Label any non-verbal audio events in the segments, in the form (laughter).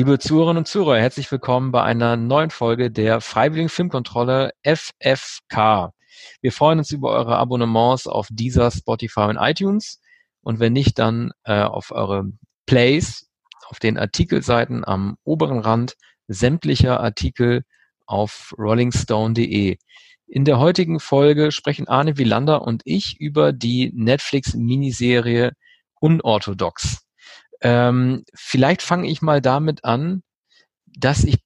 Liebe Zuhörerinnen und Zuhörer, herzlich willkommen bei einer neuen Folge der Freiwilligen Filmkontrolle FFK. Wir freuen uns über eure Abonnements auf dieser Spotify und iTunes und wenn nicht, dann äh, auf eure Plays auf den Artikelseiten am oberen Rand sämtlicher Artikel auf rollingstone.de. In der heutigen Folge sprechen Arne Wielander und ich über die Netflix-Miniserie Unorthodox. Ähm, vielleicht fange ich mal damit an, dass ich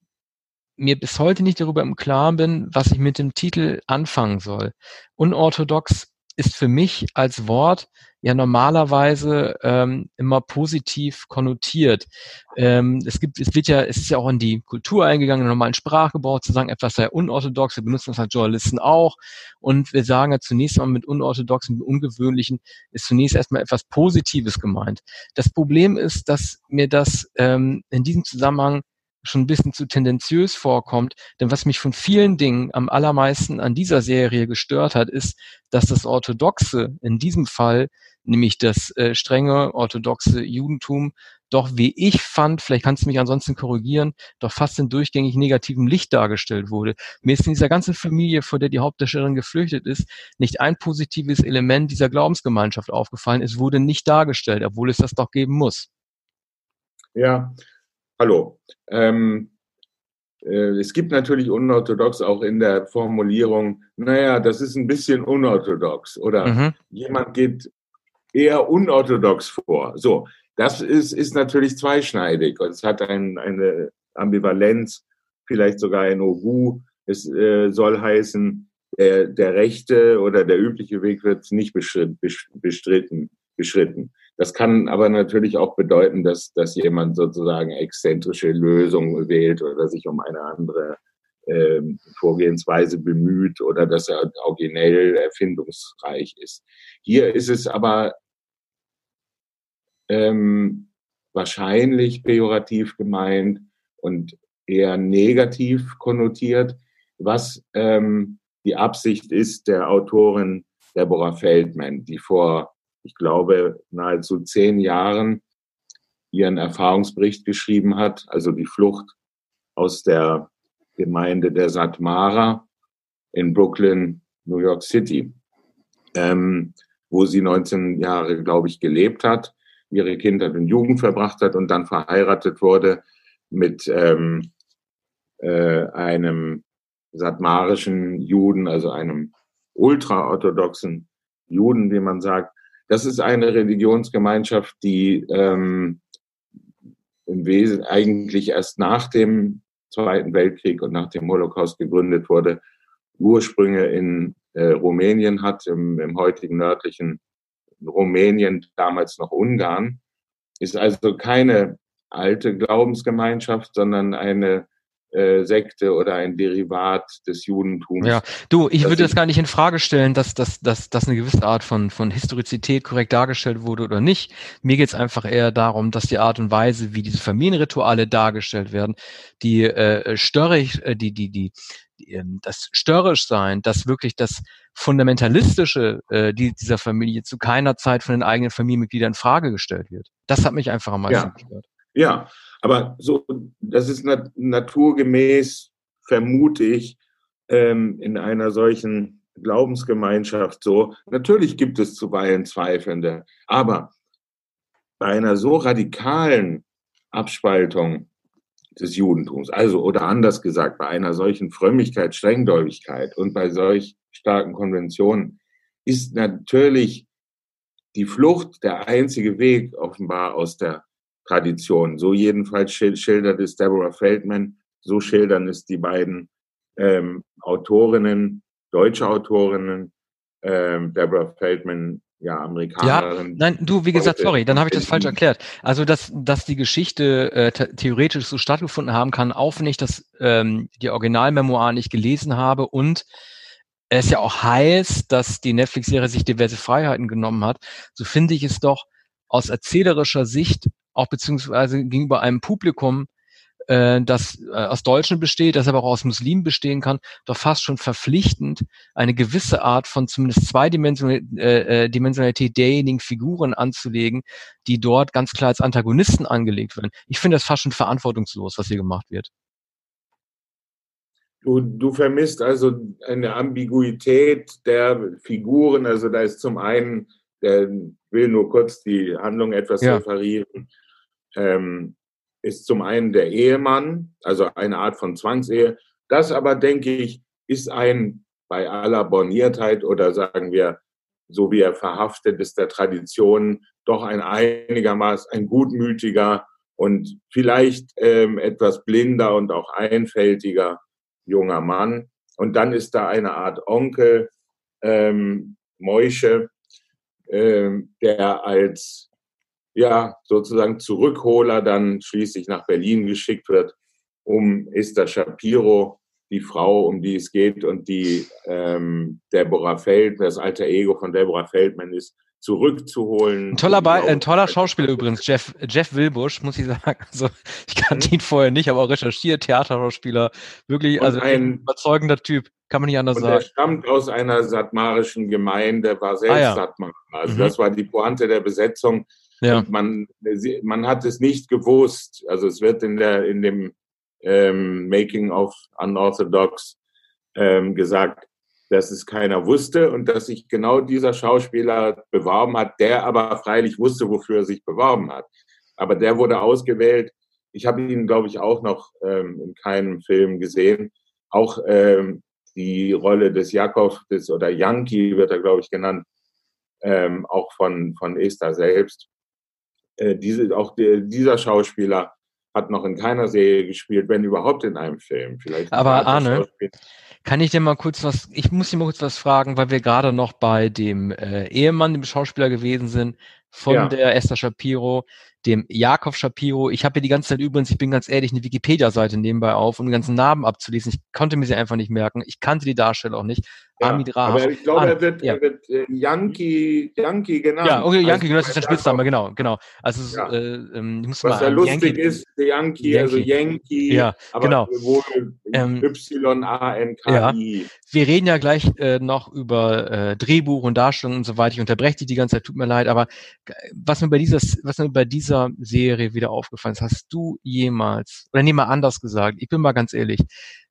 mir bis heute nicht darüber im Klaren bin, was ich mit dem Titel anfangen soll. Unorthodox ist für mich als Wort ja normalerweise ähm, immer positiv konnotiert. Ähm, es gibt, es wird ja, es ist ja auch in die Kultur eingegangen, in normalen Sprachgebrauch zu sagen, etwas sei unorthodox. Wir benutzen das als Journalisten auch. Und wir sagen ja zunächst mal mit unorthodoxen, mit ungewöhnlichen, ist zunächst erstmal etwas Positives gemeint. Das Problem ist, dass mir das ähm, in diesem Zusammenhang schon ein bisschen zu tendenziös vorkommt. Denn was mich von vielen Dingen am allermeisten an dieser Serie gestört hat, ist, dass das Orthodoxe in diesem Fall, nämlich das äh, strenge orthodoxe Judentum, doch wie ich fand, vielleicht kannst du mich ansonsten korrigieren, doch fast in durchgängig negativem Licht dargestellt wurde. Mir ist in dieser ganzen Familie, vor der die Hauptdarstellerin geflüchtet ist, nicht ein positives Element dieser Glaubensgemeinschaft aufgefallen. Es wurde nicht dargestellt, obwohl es das doch geben muss. Ja, Hallo. Ähm, äh, es gibt natürlich unorthodox auch in der Formulierung, naja, das ist ein bisschen unorthodox oder mhm. jemand geht eher unorthodox vor. So, das ist, ist natürlich zweischneidig und es hat ein, eine Ambivalenz, vielleicht sogar ein Ogu. Es äh, soll heißen, der, der rechte oder der übliche Weg wird nicht bestritten, beschritten. Das kann aber natürlich auch bedeuten, dass, dass jemand sozusagen exzentrische Lösungen wählt oder sich um eine andere ähm, Vorgehensweise bemüht oder dass er originell erfindungsreich ist. Hier ist es aber ähm, wahrscheinlich pejorativ gemeint und eher negativ konnotiert, was ähm, die Absicht ist der Autorin Deborah Feldman, die vor ich glaube, nahezu zehn Jahren ihren Erfahrungsbericht geschrieben hat, also die Flucht aus der Gemeinde der Satmara in Brooklyn, New York City, ähm, wo sie 19 Jahre, glaube ich, gelebt hat, ihre Kindheit und Jugend verbracht hat und dann verheiratet wurde mit ähm, äh, einem satmarischen Juden, also einem ultraorthodoxen Juden, wie man sagt, das ist eine Religionsgemeinschaft, die ähm, im Wesen eigentlich erst nach dem Zweiten Weltkrieg und nach dem Holocaust gegründet wurde, Ursprünge in äh, Rumänien hat, im, im heutigen nördlichen Rumänien, damals noch Ungarn, ist also keine alte Glaubensgemeinschaft, sondern eine äh, Sekte oder ein Derivat des Judentums. Ja, du, ich würde das gar nicht in Frage stellen, dass, dass, dass, dass eine gewisse Art von, von Historizität korrekt dargestellt wurde oder nicht. Mir geht es einfach eher darum, dass die Art und Weise, wie diese Familienrituale dargestellt werden, die äh, störrig, äh, die, die, die, das störrisch sein, dass wirklich das fundamentalistische äh, die, dieser Familie zu keiner Zeit von den eigenen Familienmitgliedern in Frage gestellt wird. Das hat mich einfach am meisten ja. gestört. Ja, aber so, das ist nat naturgemäß, vermute ich, ähm, in einer solchen Glaubensgemeinschaft so. Natürlich gibt es zuweilen Zweifelnde, aber bei einer so radikalen Abspaltung des Judentums, also oder anders gesagt, bei einer solchen Frömmigkeit, Strengläubigkeit und bei solch starken Konventionen ist natürlich die Flucht der einzige Weg offenbar aus der Tradition. So jedenfalls schildert es Deborah Feldman, so schildern es die beiden ähm, Autorinnen, deutsche Autorinnen, ähm, Deborah Feldman, ja, Amerikanerin. Ja, nein, du, wie gesagt, sorry, dann habe ich das falsch erklärt. Also, dass, dass die Geschichte äh, theoretisch so stattgefunden haben kann, auch wenn ich das, ähm, die Originalmemoir nicht gelesen habe und es ja auch heißt, dass die Netflix-Serie sich diverse Freiheiten genommen hat, so finde ich es doch aus erzählerischer Sicht auch beziehungsweise gegenüber einem Publikum äh, das äh, aus Deutschen besteht, das aber auch aus Muslimen bestehen kann, doch fast schon verpflichtend, eine gewisse Art von zumindest Zweidimensionalität äh, derjenigen Figuren anzulegen, die dort ganz klar als Antagonisten angelegt werden. Ich finde das fast schon verantwortungslos, was hier gemacht wird. Du, du vermisst also eine Ambiguität der Figuren. Also da ist zum einen, der will nur kurz die Handlung etwas ja. referieren, ähm, ist zum einen der Ehemann, also eine Art von Zwangsehe. Das aber, denke ich, ist ein bei aller Borniertheit oder sagen wir, so wie er verhaftet ist der Tradition, doch ein einigermaßen ein gutmütiger und vielleicht ähm, etwas blinder und auch einfältiger junger Mann. Und dann ist da eine Art Onkel, ähm, Moische, ähm, der als ja sozusagen Zurückholer dann schließlich nach Berlin geschickt wird, um Esther Shapiro, die Frau, um die es geht und die ähm, Deborah Feld, das alter Ego von Deborah Feldman ist, zurückzuholen. Ein toller, Be ein toller Schauspieler übrigens, Jeff, Jeff Wilbusch, muss ich sagen. (laughs) Also ich kannte mhm. ihn vorher nicht, aber auch recherchiert, Theaterschauspieler. Wirklich, und also ein überzeugender Typ, kann man nicht anders sagen. Er stammt aus einer satmarischen Gemeinde, war selbst ah, ja. Satmar. Also mhm. das war die Pointe der Besetzung. Ja. Man, man hat es nicht gewusst. Also es wird in der, in dem ähm, Making of Unorthodox ähm, gesagt, dass es keiner wusste und dass sich genau dieser Schauspieler beworben hat, der aber freilich wusste, wofür er sich beworben hat. Aber der wurde ausgewählt. Ich habe ihn, glaube ich, auch noch ähm, in keinem Film gesehen. Auch ähm, die Rolle des Jakob des, oder Yankee wird er, glaube ich, genannt, ähm, auch von, von Esther selbst. Äh, diese, auch die, dieser Schauspieler hat noch in keiner Serie gespielt, wenn überhaupt in einem Film. Vielleicht Aber Arne, kann ich dir mal kurz was, ich muss dir mal kurz was fragen, weil wir gerade noch bei dem äh, Ehemann, dem Schauspieler gewesen sind, von ja. der Esther Shapiro, dem Jakob Shapiro. Ich habe hier die ganze Zeit übrigens, ich bin ganz ehrlich, eine Wikipedia-Seite nebenbei auf, um die ganzen Namen abzulesen. Ich konnte mir sie einfach nicht merken. Ich kannte die Darsteller auch nicht. Ja, Amid Rahaf. Aber ich glaube, ah, er wird, ja. er wird äh, Yankee, Yankee genannt. Ja, okay, Yankee, also, genau, das ist der Spitzname, genau, genau. Also, ja. äh, ähm, ich muss Was mal ja lustig Yankee, ist, der Yankee, Yankee, also Yankee, ja, aber genau. ähm, Y-A-N-K-I. Ja. Wir reden ja gleich äh, noch über äh, Drehbuch und Darstellung und so weiter. Ich unterbreche dich die ganze Zeit, tut mir leid, aber was mir bei dieser, was mir bei dieser Serie wieder aufgefallen ist, hast du jemals, oder nee, mal anders gesagt, ich bin mal ganz ehrlich,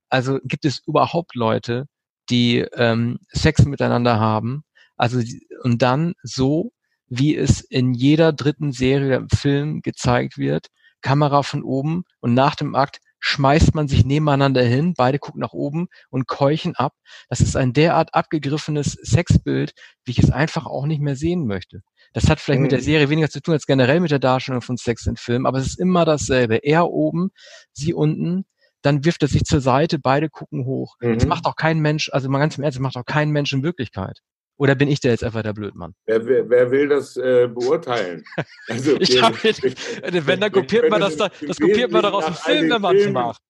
also gibt es überhaupt Leute, die ähm, Sex miteinander haben, also und dann so, wie es in jeder dritten Serie Film gezeigt wird, Kamera von oben und nach dem Akt schmeißt man sich nebeneinander hin, beide gucken nach oben und keuchen ab. Das ist ein derart abgegriffenes Sexbild, wie ich es einfach auch nicht mehr sehen möchte. Das hat vielleicht mhm. mit der mhm. Serie weniger zu tun als generell mit der Darstellung von Sex in Filmen, aber es ist immer dasselbe. Er oben, sie unten, dann wirft er sich zur Seite, beide gucken hoch. Mhm. Das macht auch kein Mensch, also mal ganz im Ernst, das macht auch kein Mensch in Wirklichkeit. Oder bin ich der jetzt einfach der Blödmann? Wer, wer, wer will das äh, beurteilen? (laughs) Also, ich wir, hab, wir, wenn, dann kopiert man das, da, das kopiert man doch aus dem Film, wenn man es macht.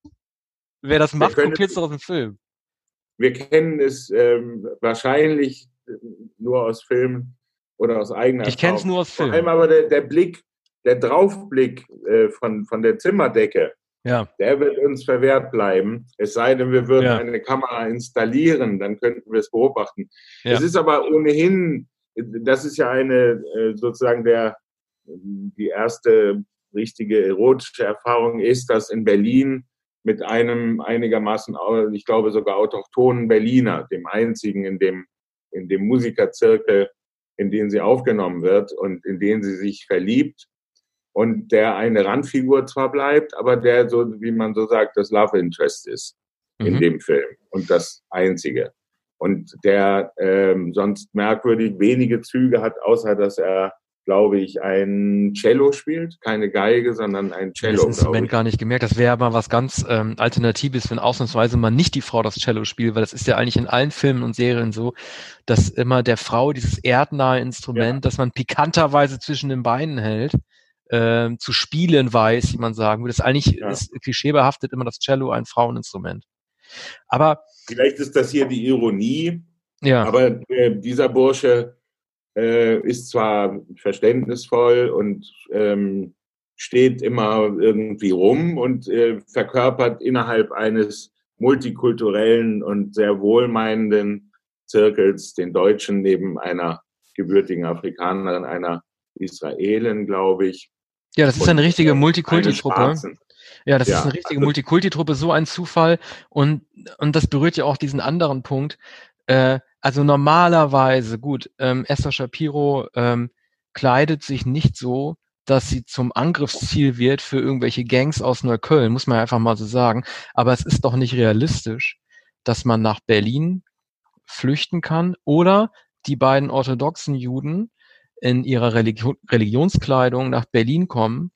Wer das macht, kopiert es doch aus dem Film. Wir kennen es ähm, wahrscheinlich nur aus Filmen oder aus eigener Ich kenne es nur aus Filmen. Vor allem aber der, der Blick, der Draufblick äh, von, von der Zimmerdecke, ja. der wird uns verwehrt bleiben. Es sei denn, wir würden ja. eine Kamera installieren, dann könnten wir es beobachten. Es ist aber ohnehin, das ist ja eine äh, sozusagen der, die erste richtige erotische Erfahrung ist, dass in Berlin mit einem einigermaßen, ich glaube sogar autochthonen Berliner, dem einzigen in dem, in dem Musikerzirkel, in den sie aufgenommen wird und in den sie sich verliebt und der eine Randfigur zwar bleibt, aber der so, wie man so sagt, das Love Interest ist mhm. in dem Film und das einzige. Und der ähm, sonst merkwürdig wenige Züge hat, außer dass er glaube ich, ein Cello spielt, keine Geige, sondern ein Cello. Das Instrument gar nicht gemerkt. Das wäre aber was ganz ähm, Alternatives, wenn ausnahmsweise mal nicht die Frau das Cello spielt, weil das ist ja eigentlich in allen Filmen und Serien so, dass immer der Frau dieses erdnahe Instrument, ja. das man pikanterweise zwischen den Beinen hält, äh, zu spielen weiß, wie man sagen würde. Das eigentlich ja. ist klischeebehaftet immer das Cello ein Fraueninstrument. Aber vielleicht ist das hier die Ironie. Ja. Aber äh, dieser Bursche äh, ist zwar verständnisvoll und ähm, steht immer irgendwie rum und äh, verkörpert innerhalb eines multikulturellen und sehr wohlmeinenden Zirkels den Deutschen neben einer gebürtigen Afrikanerin, einer Israelin, glaube ich. Ja, das ist eine richtige Multikulti-Truppe. Ja, das ja, ist eine richtige also, Multikulti-Truppe, so ein Zufall. Und, und das berührt ja auch diesen anderen Punkt. Äh, also normalerweise, gut, ähm, Esther Shapiro ähm, kleidet sich nicht so, dass sie zum Angriffsziel wird für irgendwelche Gangs aus Neukölln, muss man einfach mal so sagen. Aber es ist doch nicht realistisch, dass man nach Berlin flüchten kann oder die beiden orthodoxen Juden in ihrer Religion, Religionskleidung nach Berlin kommen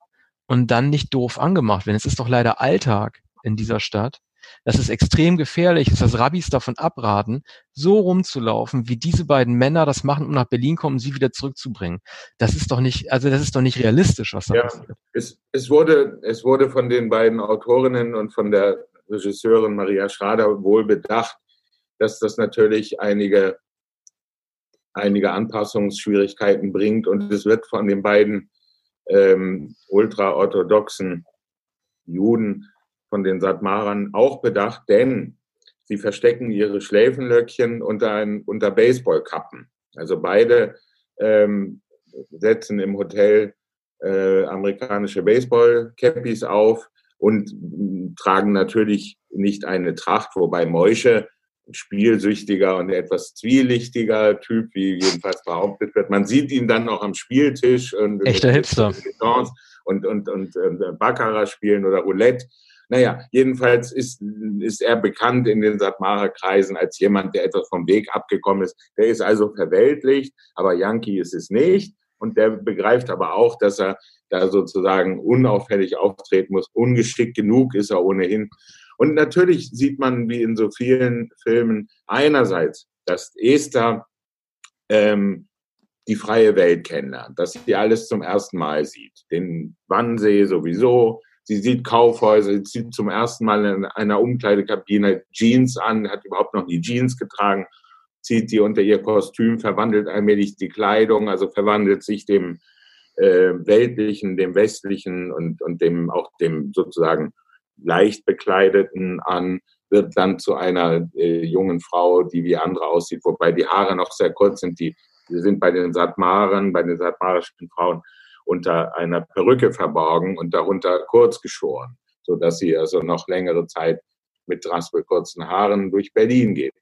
und dann nicht doof angemacht werden. Es ist doch leider Alltag in dieser Stadt. Das ist extrem gefährlich, dass Rabbis davon abraten, so rumzulaufen, wie diese beiden Männer das machen, um nach Berlin kommen, um sie wieder zurückzubringen. Das ist doch nicht, also das ist doch nicht realistisch, was da ja, passiert. Es, es, wurde, es wurde von den beiden Autorinnen und von der Regisseurin Maria Schrader wohl bedacht, dass das natürlich einige einige Anpassungsschwierigkeiten bringt. Und es wird von den beiden ähm, ultraorthodoxen Juden, von den Satmarern auch bedacht, denn sie verstecken ihre Schläfenlöckchen unter, ein, unter Baseballkappen. Also beide ähm, setzen im Hotel äh, amerikanische Baseball-Cappies auf und tragen natürlich nicht eine Tracht, wobei Mäusche spielsüchtiger und etwas zwielichtiger Typ, wie jedenfalls behauptet wird. Man sieht ihn dann auch am Spieltisch und echter Hipster und und und, und Baccarat spielen oder Roulette. Naja, jedenfalls ist, ist er bekannt in den Satmara-Kreisen als jemand, der etwas vom Weg abgekommen ist. Der ist also verweltlicht, aber Yankee ist es nicht. Und der begreift aber auch, dass er da sozusagen unauffällig auftreten muss. Ungeschickt genug ist er ohnehin. Und natürlich sieht man, wie in so vielen Filmen, einerseits, dass Esther ähm, die freie Welt kennenlernt, dass sie alles zum ersten Mal sieht. Den Wannsee sowieso, sie sieht Kaufhäuser, sie zieht zum ersten Mal in einer Umkleidekabine Jeans an, hat überhaupt noch nie Jeans getragen, zieht die unter ihr Kostüm, verwandelt allmählich die Kleidung, also verwandelt sich dem äh, weltlichen, dem westlichen und, und dem auch dem sozusagen leicht bekleideten an, wird dann zu einer äh, jungen Frau, die wie andere aussieht, wobei die Haare noch sehr kurz sind. Die, die sind bei den Satmaren, bei den satmarischen Frauen unter einer Perücke verborgen und darunter kurz geschoren, so dass sie also noch längere Zeit mit raspelkurzen Haaren durch Berlin geht.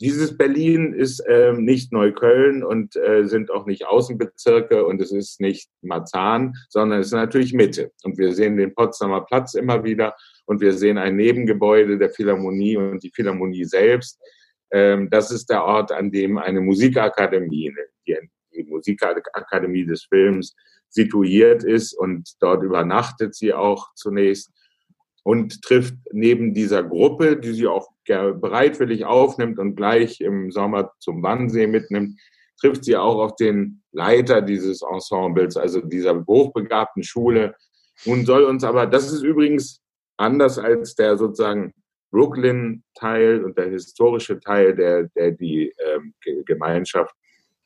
Dieses Berlin ist ähm, nicht Neukölln und äh, sind auch nicht Außenbezirke und es ist nicht Marzahn, sondern es ist natürlich Mitte. Und wir sehen den Potsdamer Platz immer wieder und wir sehen ein Nebengebäude der Philharmonie und die Philharmonie selbst. Ähm, das ist der Ort, an dem eine Musikakademie, die, die Musikakademie des Films, situiert ist und dort übernachtet sie auch zunächst und trifft neben dieser Gruppe, die sie auch bereitwillig aufnimmt und gleich im Sommer zum Wannsee mitnimmt, trifft sie auch auf den Leiter dieses Ensembles, also dieser hochbegabten Schule. Nun soll uns aber, das ist übrigens anders als der sozusagen Brooklyn-Teil und der historische Teil, der, der die ähm, Gemeinschaft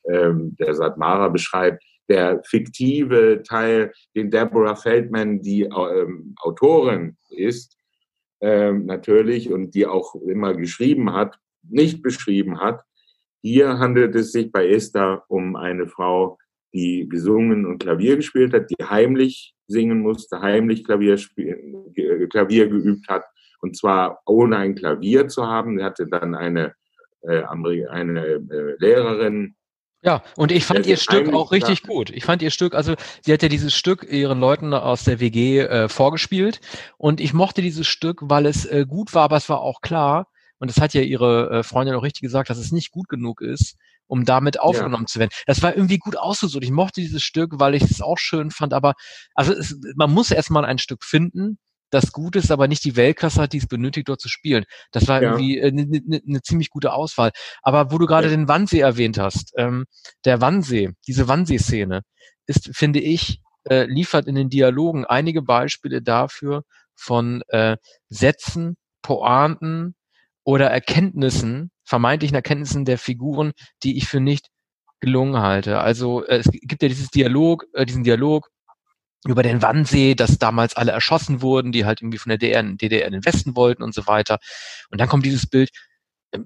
ähm, der Satmara beschreibt, der fiktive Teil, den Deborah Feldman, die ähm, Autorin ist, ähm, natürlich und die auch immer geschrieben hat, nicht beschrieben hat. Hier handelt es sich bei Esther um eine Frau, die gesungen und Klavier gespielt hat, die heimlich singen musste, heimlich Klavier, spielen, Klavier geübt hat, und zwar ohne ein Klavier zu haben. Sie hatte dann eine, äh, eine äh, Lehrerin, ja, und ich fand ihr Stück auch richtig gut. Ich fand ihr Stück, also sie hat ja dieses Stück ihren Leuten aus der WG äh, vorgespielt und ich mochte dieses Stück, weil es äh, gut war, aber es war auch klar, und das hat ja ihre äh, Freundin auch richtig gesagt, dass es nicht gut genug ist, um damit aufgenommen ja. zu werden. Das war irgendwie gut ausgesucht. Ich mochte dieses Stück, weil ich es auch schön fand, aber also es, man muss erstmal ein Stück finden, das gut ist, aber nicht die Weltklasse hat, die es benötigt, dort zu spielen. Das war ja. irgendwie eine äh, ne, ne, ne ziemlich gute Auswahl. Aber wo du gerade ja. den Wannsee erwähnt hast, ähm, der Wannsee, diese Wannsee-Szene, ist, finde ich, äh, liefert in den Dialogen einige Beispiele dafür von äh, Sätzen, Pointen oder Erkenntnissen, vermeintlichen Erkenntnissen der Figuren, die ich für nicht gelungen halte. Also äh, es gibt ja dieses Dialog, äh, diesen Dialog über den Wannsee, dass damals alle erschossen wurden, die halt irgendwie von der DDR, DDR in den Westen wollten und so weiter. Und dann kommt dieses Bild,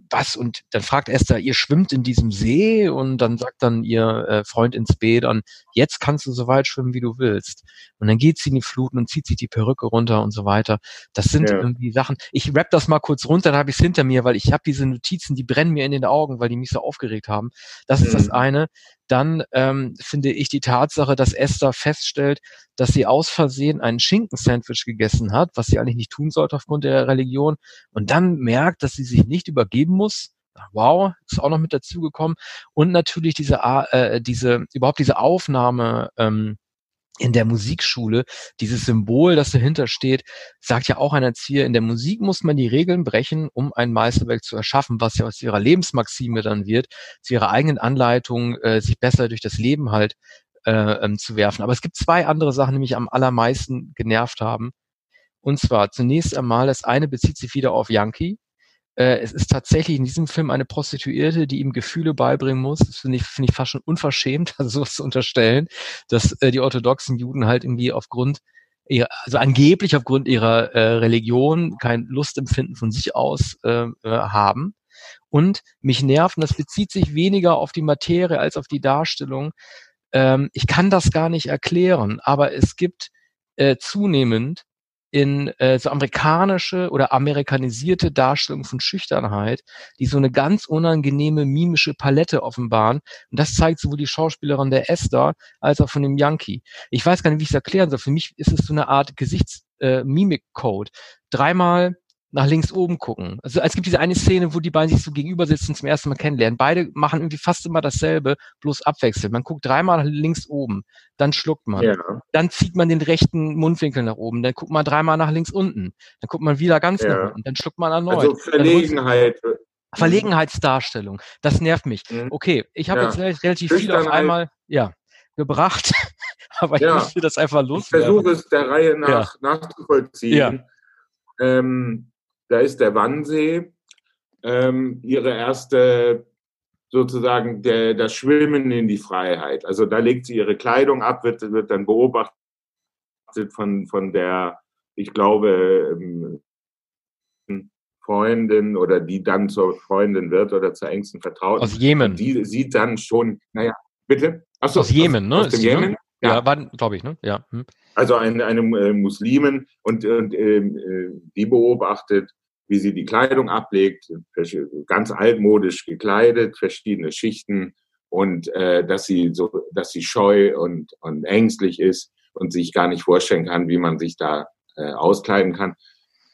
was? Und dann fragt Esther, ihr schwimmt in diesem See und dann sagt dann ihr äh, Freund ins Bett dann, jetzt kannst du so weit schwimmen, wie du willst. Und dann geht sie in die Fluten und zieht sich die Perücke runter und so weiter. Das sind ja. irgendwie Sachen. Ich rap das mal kurz runter, dann habe ich es hinter mir, weil ich habe diese Notizen, die brennen mir in den Augen, weil die mich so aufgeregt haben. Das mhm. ist das mhm. eine. Dann ähm, finde ich die Tatsache, dass Esther feststellt, dass sie aus Versehen einen Schinkensandwich gegessen hat, was sie eigentlich nicht tun sollte aufgrund der Religion, und dann merkt, dass sie sich nicht übergeben muss. Wow, ist auch noch mit dazugekommen. Und natürlich diese, äh, diese, überhaupt diese Aufnahme ähm, in der Musikschule, dieses Symbol, das dahinter steht, sagt ja auch ein Erzieher, in der Musik muss man die Regeln brechen, um ein Meisterwerk zu erschaffen, was ja aus ihrer Lebensmaxime dann wird, zu ihrer eigenen Anleitung, äh, sich besser durch das Leben halt äh, ähm, zu werfen. Aber es gibt zwei andere Sachen, die mich am allermeisten genervt haben. Und zwar zunächst einmal, das eine bezieht sich wieder auf Yankee, äh, es ist tatsächlich in diesem Film eine Prostituierte, die ihm Gefühle beibringen muss. Das finde ich, finde ich fast schon unverschämt, (laughs) also sowas zu unterstellen, dass äh, die orthodoxen Juden halt irgendwie aufgrund ihrer, also angeblich aufgrund ihrer äh, Religion kein Lustempfinden von sich aus äh, äh, haben. Und mich nerven, das bezieht sich weniger auf die Materie als auf die Darstellung. Ähm, ich kann das gar nicht erklären, aber es gibt äh, zunehmend in äh, so amerikanische oder amerikanisierte Darstellung von Schüchternheit, die so eine ganz unangenehme mimische Palette offenbaren. Und das zeigt sowohl die Schauspielerin der Esther als auch von dem Yankee. Ich weiß gar nicht, wie ich es erklären soll. Für mich ist es so eine Art Gesichts-Mimik-Code. Äh, Dreimal nach links oben gucken. Also es gibt diese eine Szene, wo die beiden sich so gegenüber sitzen zum ersten Mal kennenlernen. Beide machen irgendwie fast immer dasselbe, bloß abwechselnd. Man guckt dreimal nach links oben, dann schluckt man. Ja. Dann zieht man den rechten Mundwinkel nach oben, dann guckt man dreimal nach links unten. Dann guckt man wieder ganz ja. nach unten, dann schluckt man erneut. Also Verlegenheit. Verlegenheitsdarstellung. Das nervt mich. Mhm. Okay, ich habe ja. jetzt relativ viel auf einmal ja, gebracht, (laughs) aber ich musste das einfach loswerden. Ich versuche es der Reihe nach nachzuvollziehen. Ja. Ähm, da ist der Wannsee, ähm, ihre erste sozusagen der, das Schwimmen in die Freiheit. Also da legt sie ihre Kleidung ab, wird, wird dann beobachtet von, von der, ich glaube, ähm, Freundin oder die dann zur Freundin wird oder zur engsten Vertrauten. Aus Jemen. Die sieht dann schon, naja, bitte? Achso, aus Jemen, ne? Aus dem Jemen? Ja, ja war, glaube ich, ne? Ja. Hm. Also eine, eine äh, Muslimin und, und ähm, äh, die beobachtet, wie sie die Kleidung ablegt, ganz altmodisch gekleidet, verschiedene Schichten und äh, dass sie so, dass sie scheu und, und ängstlich ist und sich gar nicht vorstellen kann, wie man sich da äh, auskleiden kann,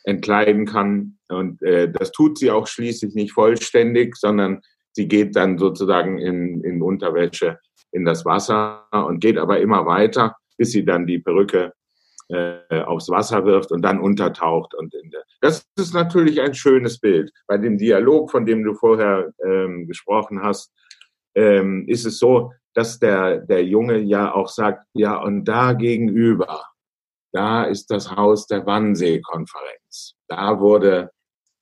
entkleiden kann. Und äh, das tut sie auch schließlich nicht vollständig, sondern sie geht dann sozusagen in, in Unterwäsche in das Wasser und geht aber immer weiter, bis sie dann die Perücke äh, aufs Wasser wirft und dann untertaucht. Und der, das ist natürlich ein schönes Bild. Bei dem Dialog, von dem du vorher ähm, gesprochen hast, ähm, ist es so, dass der, der Junge ja auch sagt, ja, und da gegenüber, da ist das Haus der Wannsee-Konferenz. Da wurde,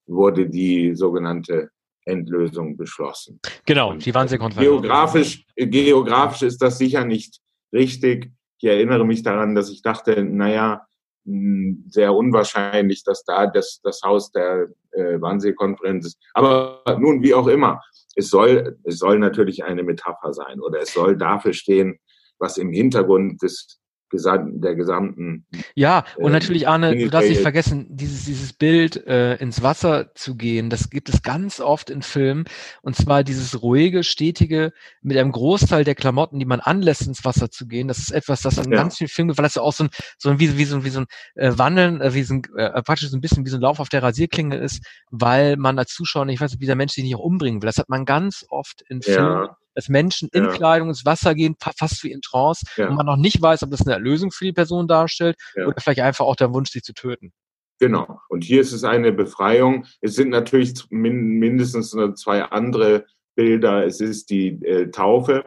wurde die sogenannte Endlösung beschlossen. Genau, die Wannsee-Konferenz. Geografisch, geografisch ist das sicher nicht richtig. Ich erinnere mich daran, dass ich dachte, naja, hm, sehr unwahrscheinlich, dass da das, das Haus der äh, Wannsee-Konferenz ist. Aber nun, wie auch immer, es soll, es soll natürlich eine Metapher sein oder es soll dafür stehen, was im Hintergrund des der gesamten. Ja, und äh, natürlich, Arne, du darfst nicht vergessen, dieses, dieses Bild äh, ins Wasser zu gehen, das gibt es ganz oft in Filmen. Und zwar dieses ruhige, stetige, mit einem Großteil der Klamotten, die man anlässt, ins Wasser zu gehen. Das ist etwas, das an ja. ganz vielen Filmen, weil das ja auch so ein, so ein wie, wie so, wie so ein äh, Wandeln, äh, wie so ein, äh, praktisch so ein bisschen wie so ein Lauf auf der Rasierklinge ist, weil man als Zuschauer nicht weiß, wie der Mensch sich nicht auch umbringen will. Das hat man ganz oft in Filmen. Ja dass Menschen in ja. Kleidung ins Wasser gehen, fast wie in Trance, ja. und man noch nicht weiß, ob das eine Erlösung für die Person darstellt ja. oder vielleicht einfach auch der Wunsch, sie zu töten. Genau. Und hier ist es eine Befreiung. Es sind natürlich mindestens zwei andere Bilder. Es ist die äh, Taufe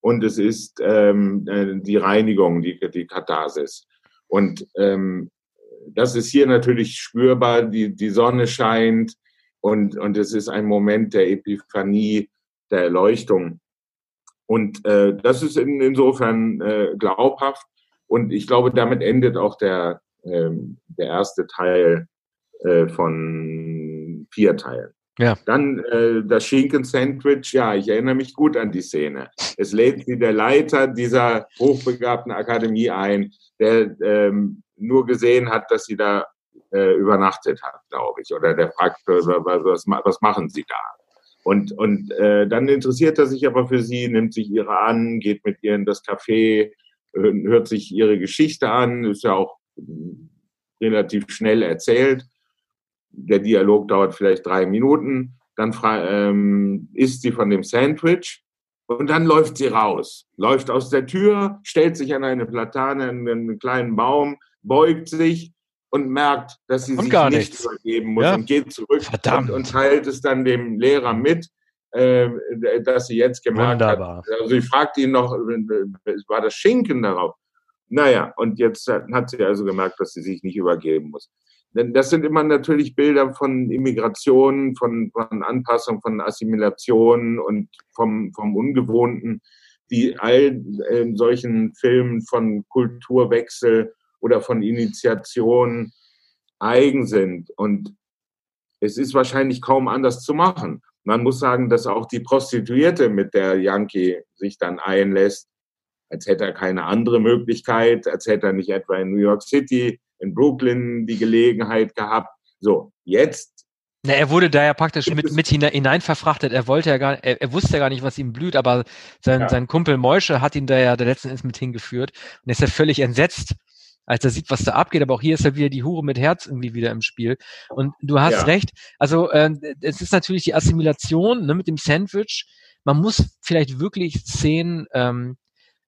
und es ist ähm, äh, die Reinigung, die, die Katharsis. Und ähm, das ist hier natürlich spürbar. Die, die Sonne scheint und, und es ist ein Moment der Epiphanie, der Erleuchtung. Und äh, das ist in, insofern äh, glaubhaft. Und ich glaube, damit endet auch der, ähm, der erste Teil äh, von vier Teilen. Ja. Dann äh, das Schinken-Sandwich, ja, ich erinnere mich gut an die Szene. Es lädt sie der Leiter dieser hochbegabten Akademie ein, der ähm, nur gesehen hat, dass sie da äh, übernachtet hat, glaube ich. Oder der fragt, was, was machen Sie da? Und, und äh, dann interessiert er sich aber für sie, nimmt sich ihre an, geht mit ihr in das Café, hört sich ihre Geschichte an, ist ja auch relativ schnell erzählt. Der Dialog dauert vielleicht drei Minuten, dann ähm, isst sie von dem Sandwich und dann läuft sie raus, läuft aus der Tür, stellt sich an eine Platane, an einen kleinen Baum, beugt sich und merkt, dass sie sich nicht nichts. übergeben muss ja? und geht zurück und, und, teilt es dann dem Lehrer mit, äh, dass sie jetzt gemerkt Wunderbar. hat. Also ich fragte ihn noch, war das Schinken darauf? Naja, und jetzt hat sie also gemerkt, dass sie sich nicht übergeben muss. Denn das sind immer natürlich Bilder von Immigration, von, von Anpassung, von Assimilation und vom, vom Ungewohnten, die all in solchen Filmen von Kulturwechsel oder von Initiation eigen sind. Und es ist wahrscheinlich kaum anders zu machen. Man muss sagen, dass auch die Prostituierte, mit der Yankee sich dann einlässt, als hätte er keine andere Möglichkeit, als hätte er nicht etwa in New York City in Brooklyn die Gelegenheit gehabt. So, jetzt. Na, er wurde da ja praktisch mit, mit hinein verfrachtet. Er wollte ja gar, er, er wusste ja gar nicht, was ihm blüht, aber sein, ja. sein Kumpel Meusche hat ihn da ja der letzten Endes mit hingeführt und ist ja völlig entsetzt, als er sieht, was da abgeht. Aber auch hier ist ja wieder die Hure mit Herz irgendwie wieder im Spiel. Und du hast ja. recht. Also äh, es ist natürlich die Assimilation ne, mit dem Sandwich. Man muss vielleicht wirklich Szenen ähm,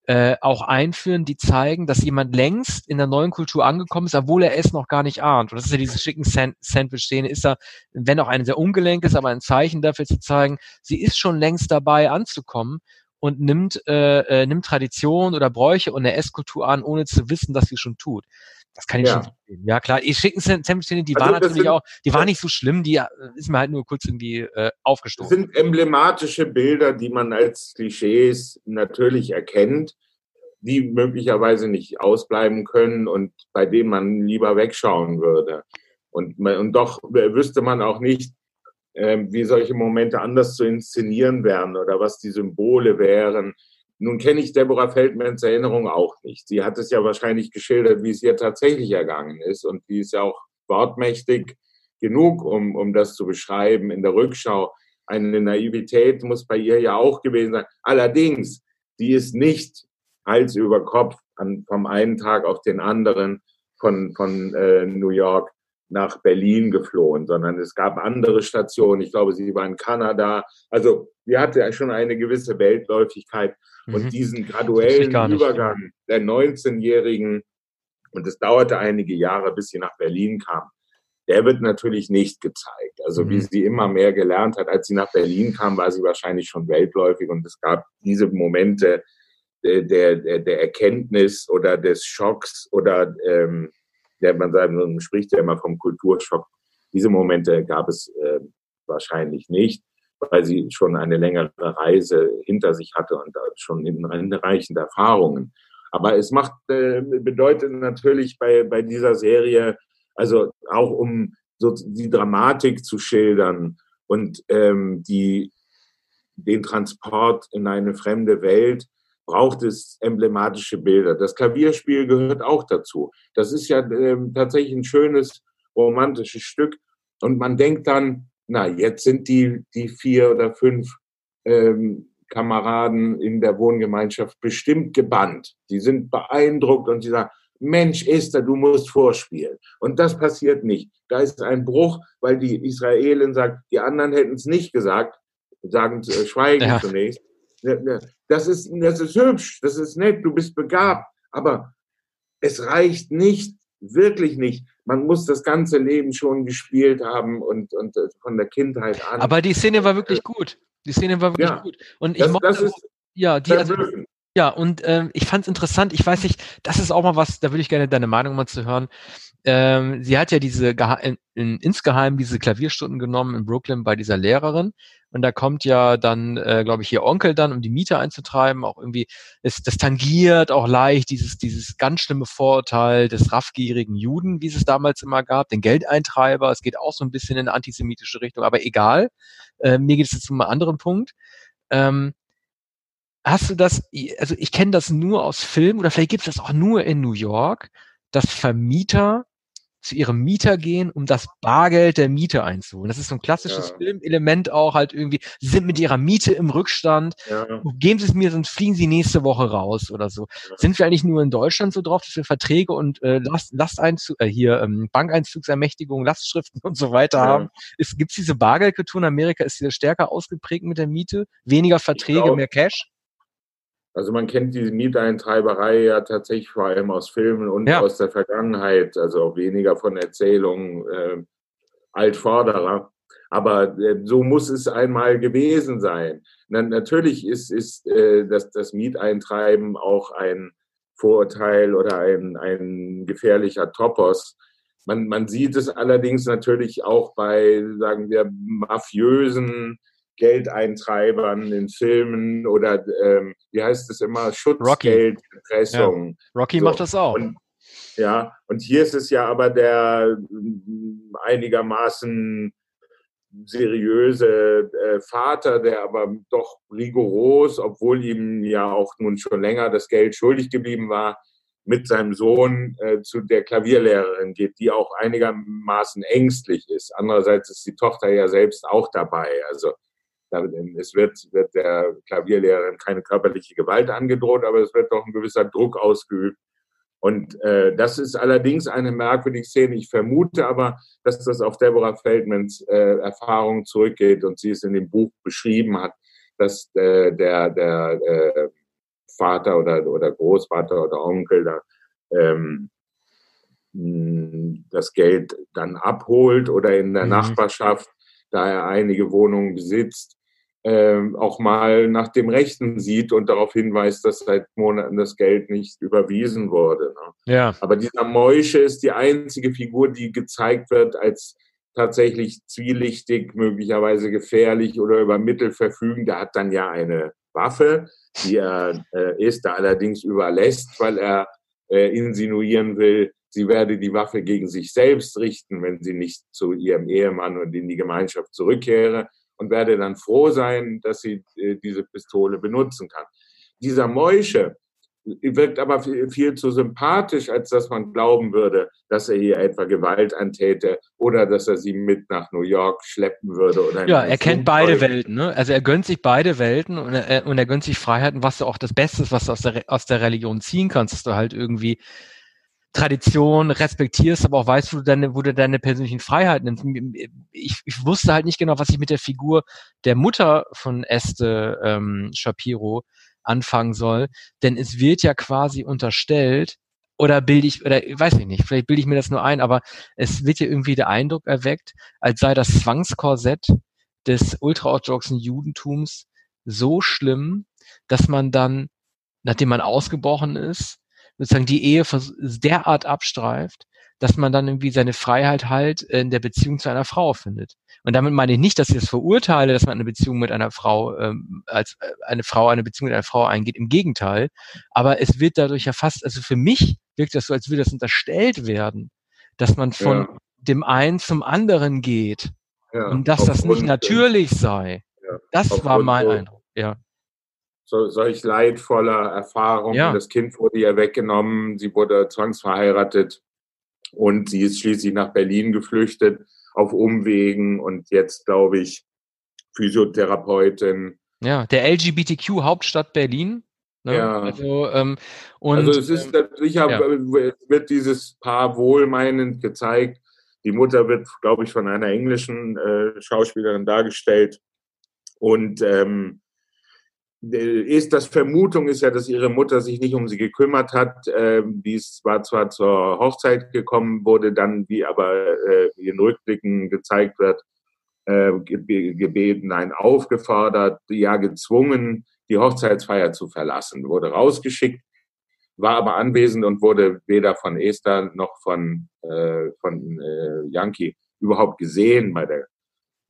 äh, auch einführen, die zeigen, dass jemand längst in der neuen Kultur angekommen ist, obwohl er es noch gar nicht ahnt. Und das ist ja diese schicken Sandwich-Szene, ist da, wenn auch eine sehr ungelenk ist, aber ein Zeichen dafür zu zeigen, sie ist schon längst dabei anzukommen und nimmt, äh, äh, nimmt Tradition oder Bräuche und eine Esskultur an, ohne zu wissen, dass sie schon tut. Das kann ich ja. schon verstehen. Ja, klar. Die schicken Sandwich-Szene, die also war natürlich sind, auch, die war nicht so schlimm, die äh, ist mir halt nur kurz irgendwie äh, aufgestoßen. Das sind emblematische Bilder, die man als Klischees natürlich erkennt, die möglicherweise nicht ausbleiben können und bei denen man lieber wegschauen würde. Und, und doch wüsste man auch nicht, wie solche Momente anders zu inszenieren wären oder was die Symbole wären nun kenne ich Deborah Feldmans Erinnerung auch nicht. Sie hat es ja wahrscheinlich geschildert, wie es ihr tatsächlich ergangen ist. Und die ist ja auch wortmächtig genug, um, um das zu beschreiben in der Rückschau. Eine Naivität muss bei ihr ja auch gewesen sein. Allerdings, die ist nicht Hals über Kopf an, vom einen Tag auf den anderen von, von äh, New York nach Berlin geflohen, sondern es gab andere Stationen. Ich glaube, sie war in Kanada. Also sie hatte ja schon eine gewisse Weltläufigkeit mhm. und diesen graduellen Übergang der 19-Jährigen, und es dauerte einige Jahre, bis sie nach Berlin kam, der wird natürlich nicht gezeigt. Also mhm. wie sie immer mehr gelernt hat, als sie nach Berlin kam, war sie wahrscheinlich schon weltläufig und es gab diese Momente der, der, der Erkenntnis oder des Schocks oder ähm, der man man spricht ja immer vom Kulturschock. Diese Momente gab es äh, wahrscheinlich nicht, weil sie schon eine längere Reise hinter sich hatte und schon hinreichende Erfahrungen. Aber es macht, äh, bedeutet natürlich bei, bei dieser Serie, also auch um so die Dramatik zu schildern und ähm, die, den Transport in eine fremde Welt, braucht es emblematische Bilder. Das Klavierspiel gehört auch dazu. Das ist ja äh, tatsächlich ein schönes romantisches Stück. Und man denkt dann, na, jetzt sind die, die vier oder fünf ähm, Kameraden in der Wohngemeinschaft bestimmt gebannt. Die sind beeindruckt und sie sagen, Mensch, Esther, du musst vorspielen. Und das passiert nicht. Da ist ein Bruch, weil die Israelin sagt, die anderen hätten es nicht gesagt, sagen, äh, schweigen ja. zunächst. Das ist, das ist hübsch, das ist nett, du bist begabt, aber es reicht nicht, wirklich nicht. Man muss das ganze Leben schon gespielt haben und, und äh, von der Kindheit an. Aber die Szene war wirklich gut. Die Szene war wirklich ja, gut. Und ich das, mochte, das ist, ja, die, also, ja, und ähm, ich fand es interessant, ich weiß nicht, das ist auch mal was, da würde ich gerne deine Meinung mal zu hören. Ähm, sie hat ja diese in, in, insgeheim diese Klavierstunden genommen in Brooklyn bei dieser Lehrerin und da kommt ja dann, äh, glaube ich, ihr Onkel dann, um die Miete einzutreiben, auch irgendwie, ist, das tangiert auch leicht dieses, dieses ganz schlimme Vorurteil des raffgierigen Juden, wie es es damals immer gab, den Geldeintreiber. Es geht auch so ein bisschen in antisemitische Richtung, aber egal. Äh, mir geht es jetzt um einen anderen Punkt. Ähm, hast du das, also ich kenne das nur aus Filmen oder vielleicht gibt es das auch nur in New York, dass Vermieter zu ihrem Mieter gehen, um das Bargeld der Miete einzuholen. Das ist so ein klassisches ja. Filmelement auch halt irgendwie. Sie sind mit ihrer Miete im Rückstand. Ja. Geben Sie es mir, sonst fliegen Sie nächste Woche raus oder so. Ja. Sind wir eigentlich nur in Deutschland so drauf, dass wir Verträge und äh, Last, Lasteinzug, äh, hier ähm, Bankeinzugsermächtigung, Lastschriften und so weiter haben? Gibt es diese Bargeldkultur in Amerika? Ist sie stärker ausgeprägt mit der Miete? Weniger Verträge, glaub, mehr Cash? Also man kennt diese Mieteintreiberei ja tatsächlich vor allem aus Filmen und ja. aus der Vergangenheit, also weniger von Erzählungen äh, Altvorderer. Aber äh, so muss es einmal gewesen sein. Na, natürlich ist, ist äh, das, das Mieteintreiben auch ein Vorurteil oder ein, ein gefährlicher Topos. Man, man sieht es allerdings natürlich auch bei, sagen wir, mafiösen Geldeintreibern in Filmen oder ähm, wie heißt es immer, Schutzgeld, Erpressung. Ja. Rocky so. macht das auch. Und, ja, und hier ist es ja aber der mm, einigermaßen seriöse äh, Vater, der aber doch rigoros, obwohl ihm ja auch nun schon länger das Geld schuldig geblieben war, mit seinem Sohn äh, zu der Klavierlehrerin geht, die auch einigermaßen ängstlich ist. Andererseits ist die Tochter ja selbst auch dabei. Also es wird, wird der Klavierlehrerin keine körperliche Gewalt angedroht, aber es wird doch ein gewisser Druck ausgeübt. Und äh, das ist allerdings eine merkwürdige Szene. Ich vermute aber, dass das auf Deborah Feldmans äh, Erfahrung zurückgeht und sie es in dem Buch beschrieben hat, dass äh, der, der äh, Vater oder, oder Großvater oder Onkel da ähm, das Geld dann abholt oder in der mhm. Nachbarschaft, da er einige Wohnungen besitzt, ähm, auch mal nach dem Rechten sieht und darauf hinweist, dass seit Monaten das Geld nicht überwiesen wurde. Ne? Ja. Aber dieser Moische ist die einzige Figur, die gezeigt wird als tatsächlich zwielichtig, möglicherweise gefährlich oder über Mittel verfügen. Der hat dann ja eine Waffe, die er äh, Esther allerdings überlässt, weil er äh, insinuieren will, sie werde die Waffe gegen sich selbst richten, wenn sie nicht zu ihrem Ehemann und in die Gemeinschaft zurückkehre und werde dann froh sein, dass sie äh, diese Pistole benutzen kann. Dieser Moische wirkt aber viel, viel, zu sympathisch, als dass man glauben würde, dass er hier etwa Gewalt antäte oder dass er sie mit nach New York schleppen würde. Oder ja, er kennt beide Welten. Ne? Also er gönnt sich beide Welten und er, und er gönnt sich Freiheiten, was du auch das Beste ist, was du aus der, aus der Religion ziehen kannst, dass du halt irgendwie Tradition respektierst, aber auch weißt, wo du deine, wo du deine persönlichen Freiheiten nimmst. Ich, ich wusste halt nicht genau, was ich mit der Figur der Mutter von Este ähm, Shapiro anfangen soll, denn es wird ja quasi unterstellt, oder bilde ich, oder weiß ich nicht, vielleicht bilde ich mir das nur ein, aber es wird ja irgendwie der Eindruck erweckt, als sei das Zwangskorsett des ultraorthodoxen Judentums so schlimm, dass man dann, nachdem man ausgebrochen ist, sozusagen die Ehe derart abstreift, dass man dann irgendwie seine Freiheit halt in der Beziehung zu einer Frau findet. Und damit meine ich nicht, dass ich das verurteile, dass man eine Beziehung mit einer Frau, ähm, als äh, eine Frau eine Beziehung mit einer Frau eingeht. Im Gegenteil. Aber es wird dadurch ja fast, also für mich wirkt das so, als würde das unterstellt werden, dass man von ja. dem einen zum anderen geht. Ja, und dass das nicht natürlich sei. Ja, das war mein Eindruck, ja so, solch leidvoller Erfahrung. Ja. Das Kind wurde ihr weggenommen, sie wurde zwangsverheiratet und sie ist schließlich nach Berlin geflüchtet auf Umwegen und jetzt, glaube ich, Physiotherapeutin. Ja, der LGBTQ-Hauptstadt Berlin. Ne? Ja. Also, ähm, und, also es ist ähm, sicher, ja. wird dieses Paar wohlmeinend gezeigt. Die Mutter wird, glaube ich, von einer englischen äh, Schauspielerin dargestellt. Und ähm, ist das Vermutung ist ja, dass ihre Mutter sich nicht um sie gekümmert hat. Ähm, dies war zwar zur Hochzeit gekommen, wurde dann, wie aber äh, in Rückblicken gezeigt wird, äh, gebeten, nein, aufgefordert, ja gezwungen, die Hochzeitsfeier zu verlassen, wurde rausgeschickt, war aber anwesend und wurde weder von Esther noch von, äh, von äh, Yankee überhaupt gesehen bei der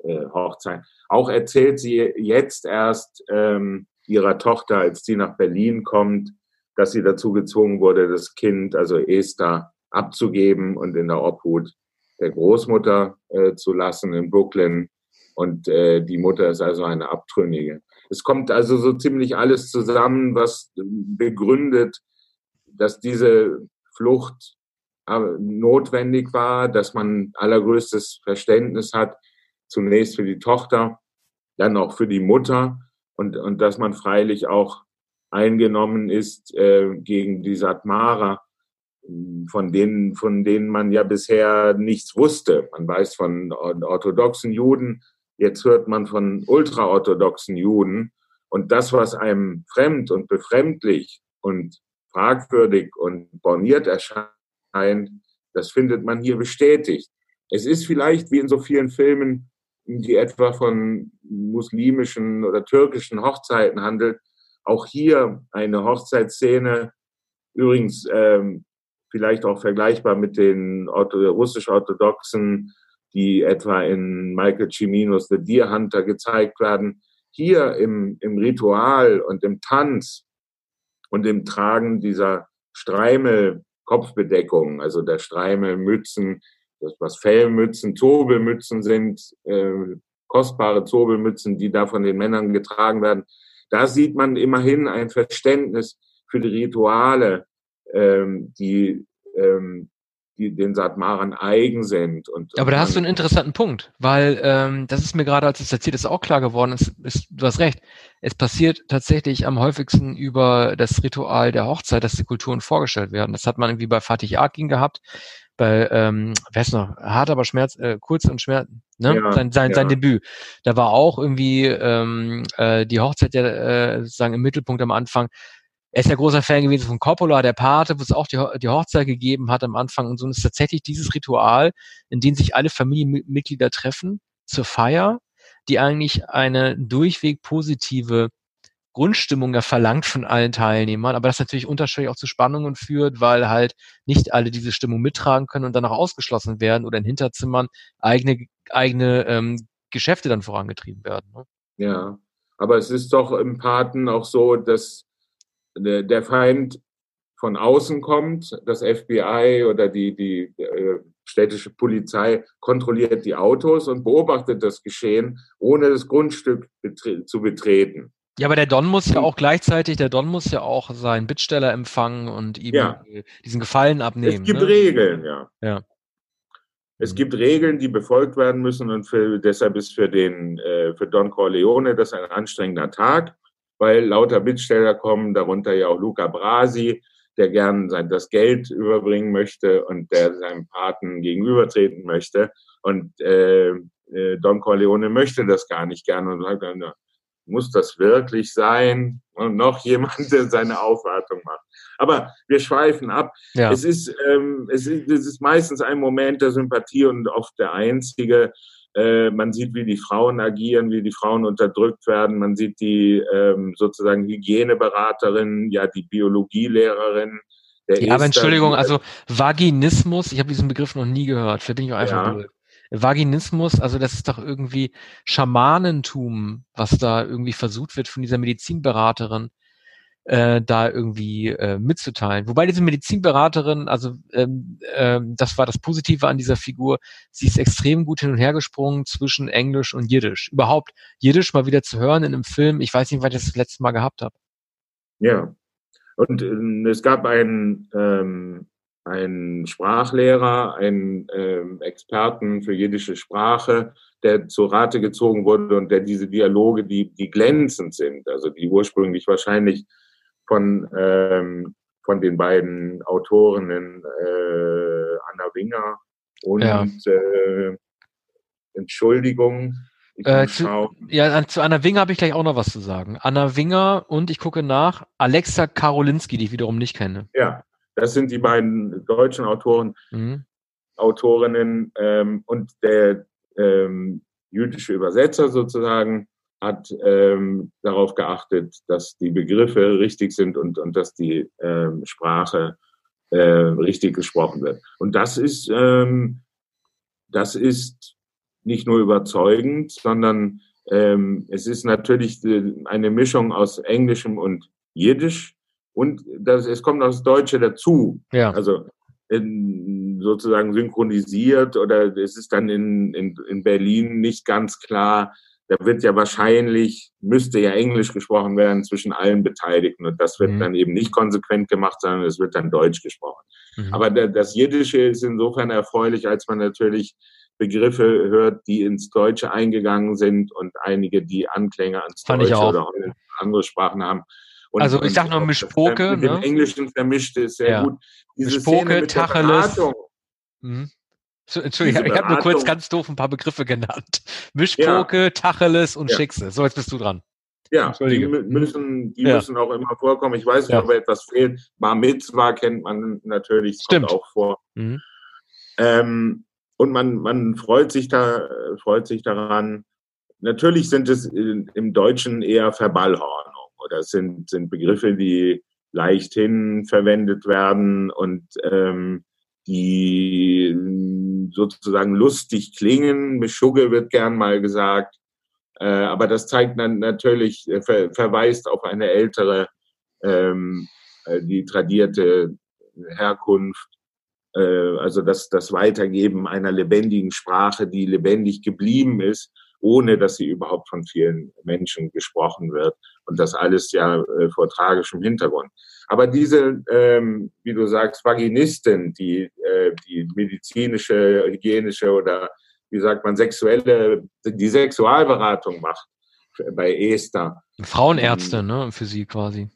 äh, Hochzeit. Auch erzählt sie jetzt erst ähm, ihrer Tochter, als sie nach Berlin kommt, dass sie dazu gezwungen wurde, das Kind, also Esther, abzugeben und in der Obhut der Großmutter äh, zu lassen in Brooklyn. Und äh, die Mutter ist also eine Abtrünnige. Es kommt also so ziemlich alles zusammen, was begründet, dass diese Flucht äh, notwendig war, dass man allergrößtes Verständnis hat, zunächst für die Tochter, dann auch für die Mutter und, und dass man freilich auch eingenommen ist äh, gegen die Satmara, von denen, von denen man ja bisher nichts wusste. Man weiß von orthodoxen Juden, jetzt hört man von ultraorthodoxen Juden. Und das, was einem fremd und befremdlich und fragwürdig und borniert erscheint, das findet man hier bestätigt. Es ist vielleicht wie in so vielen Filmen, die etwa von muslimischen oder türkischen Hochzeiten handelt, auch hier eine Hochzeitsszene, übrigens ähm, vielleicht auch vergleichbar mit den russisch-orthodoxen, die etwa in Michael Ciminos The Deer Hunter gezeigt werden. Hier im, im Ritual und im Tanz und im Tragen dieser Streimel-Kopfbedeckung, also der Streimelmützen, das was Fellmützen, Zobelmützen sind, äh, kostbare Zobelmützen, die da von den Männern getragen werden. Da sieht man immerhin ein Verständnis für die Rituale, ähm, die, ähm, die den Satmaren eigen sind. Und, Aber da hast du einen interessanten Punkt, weil ähm, das ist mir gerade, als es erzählt ist, auch klar geworden. Es, ist, du hast recht. Es passiert tatsächlich am häufigsten über das Ritual der Hochzeit, dass die Kulturen vorgestellt werden. Das hat man irgendwie bei Fatih Akin gehabt, bei, ähm, wer ist noch, hart aber Schmerz, äh, kurz und Schmerz, ne? Ja, sein, sein, ja. sein Debüt. Da war auch irgendwie ähm, äh, die Hochzeit ja äh, sozusagen im Mittelpunkt am Anfang. Er ist ja großer Fan gewesen von Coppola, der Pate, wo es auch die, die Hochzeit gegeben hat am Anfang. Und so ist tatsächlich dieses Ritual, in dem sich alle Familienmitglieder treffen zur Feier, die eigentlich eine durchweg positive Grundstimmung ja verlangt von allen Teilnehmern, aber das natürlich unterschiedlich auch zu Spannungen führt, weil halt nicht alle diese Stimmung mittragen können und danach ausgeschlossen werden oder in Hinterzimmern eigene, eigene ähm, Geschäfte dann vorangetrieben werden. Ne? Ja, aber es ist doch im Paten auch so, dass der, der Feind von außen kommt, das FBI oder die, die äh, städtische Polizei kontrolliert die Autos und beobachtet das Geschehen, ohne das Grundstück betre zu betreten. Ja, aber der Don muss ja auch gleichzeitig, der Don muss ja auch seinen Bittsteller empfangen und ihm ja. diesen Gefallen abnehmen. Es gibt ne? Regeln, ja. ja. Es gibt Regeln, die befolgt werden müssen und für, deshalb ist für den äh, für Don Corleone das ein anstrengender Tag, weil lauter Bittsteller kommen, darunter ja auch Luca Brasi, der gern sein, das Geld überbringen möchte und der seinem Paten gegenübertreten möchte. Und äh, äh Don Corleone möchte das gar nicht gerne und sagt, dann, muss das wirklich sein? Und noch (laughs) jemand, der seine Aufwartung macht. Aber wir schweifen ab. Ja. Es, ist, ähm, es, ist, es ist meistens ein Moment der Sympathie und oft der einzige. Äh, man sieht, wie die Frauen agieren, wie die Frauen unterdrückt werden. Man sieht die ähm, sozusagen Hygieneberaterin, ja die Biologielehrerin. ja, aber Entschuldigung, also Vaginismus, ich habe diesen Begriff noch nie gehört. Für den ich auch einfach ja. blöd. Vaginismus, also das ist doch irgendwie Schamanentum, was da irgendwie versucht wird von dieser Medizinberaterin äh, da irgendwie äh, mitzuteilen. Wobei diese Medizinberaterin, also ähm, ähm, das war das Positive an dieser Figur, sie ist extrem gut hin und her gesprungen zwischen Englisch und Jiddisch. Überhaupt Jiddisch mal wieder zu hören in einem Film, ich weiß nicht, wann ich das, das letzte Mal gehabt habe. Ja, und äh, es gab einen ähm, ein Sprachlehrer, einen äh, Experten für jiddische Sprache, der zur Rate gezogen wurde und der diese Dialoge, die, die glänzend sind, also die ursprünglich wahrscheinlich von, ähm, von den beiden Autorinnen äh, Anna Winger und ja. äh, Entschuldigung. Äh, zu, ja, zu Anna Winger habe ich gleich auch noch was zu sagen. Anna Winger und ich gucke nach Alexa Karolinski, die ich wiederum nicht kenne. Ja, das sind die beiden deutschen Autoren, mhm. Autorinnen ähm, und der ähm, jüdische Übersetzer sozusagen hat ähm, darauf geachtet, dass die Begriffe richtig sind und, und dass die ähm, Sprache äh, richtig gesprochen wird. Und das ist, ähm, das ist nicht nur überzeugend, sondern ähm, es ist natürlich äh, eine Mischung aus Englischem und Jiddisch und das, es kommt das Deutsche dazu. Ja. Also in, sozusagen synchronisiert oder es ist dann in, in, in Berlin nicht ganz klar, da wird ja wahrscheinlich, müsste ja Englisch gesprochen werden zwischen allen Beteiligten. Und das wird mhm. dann eben nicht konsequent gemacht, sondern es wird dann Deutsch gesprochen. Mhm. Aber das Jiddische ist insofern erfreulich, als man natürlich Begriffe hört, die ins Deutsche eingegangen sind und einige, die Anklänge ans Fand Deutsche oder andere Sprachen haben. Und, also ich sag nur Mischpoke. Mit ne? dem Englischen vermischt ist sehr ja. gut. Diese Mischpoke, Tacheles. Mhm. Entschuldigung, ich habe nur kurz ganz doof ein paar Begriffe genannt. (laughs) Mischpoke, ja. Tacheles und ja. Schickse. So, jetzt bist du dran. Ja, die müssen, die ja. müssen auch immer vorkommen. Ich weiß nicht, ja. ob etwas fehlt. Bar Mitzwa kennt man natürlich, Stimmt. auch vor. Mhm. Ähm, und man, man freut sich da, freut sich daran. Natürlich sind es im Deutschen eher Verballhornung oder sind, sind Begriffe, die leichthin verwendet werden und ähm, die sozusagen lustig klingen. Mischugge wird gern mal gesagt. Äh, aber das zeigt dann natürlich, äh, ver verweist auf eine ältere, ähm, äh, die tradierte Herkunft. Äh, also das, das Weitergeben einer lebendigen Sprache, die lebendig geblieben ist, ohne dass sie überhaupt von vielen Menschen gesprochen wird. Und das alles ja äh, vor tragischem Hintergrund. Aber diese, ähm, wie du sagst, Vaginisten, die äh, die medizinische, hygienische oder wie sagt man, sexuelle, die Sexualberatung macht bei Esther. Frauenärzte, ähm, ne, für sie quasi.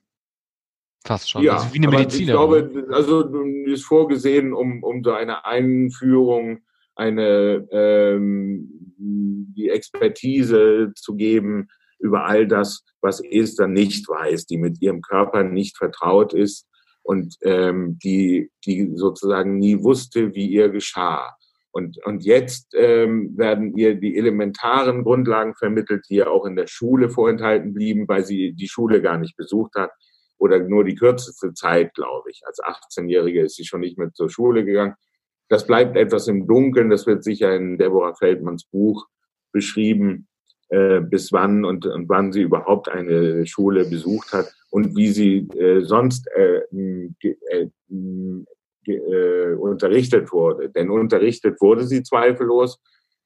Fast schon. Ja, also wie eine Mediziner. Ich glaube, also ist vorgesehen, um, um so eine Einführung, eine ähm, die Expertise zu geben, über all das, was Esther nicht weiß, die mit ihrem Körper nicht vertraut ist und ähm, die, die sozusagen nie wusste, wie ihr geschah. Und, und jetzt ähm, werden ihr die elementaren Grundlagen vermittelt, die ja auch in der Schule vorenthalten blieben, weil sie die Schule gar nicht besucht hat oder nur die kürzeste Zeit, glaube ich. Als 18-Jährige ist sie schon nicht mehr zur Schule gegangen. Das bleibt etwas im Dunkeln. Das wird sicher in Deborah Feldmanns Buch beschrieben. Äh, bis wann und, und wann sie überhaupt eine Schule besucht hat und wie sie äh, sonst äh, äh, äh, unterrichtet wurde. Denn unterrichtet wurde sie zweifellos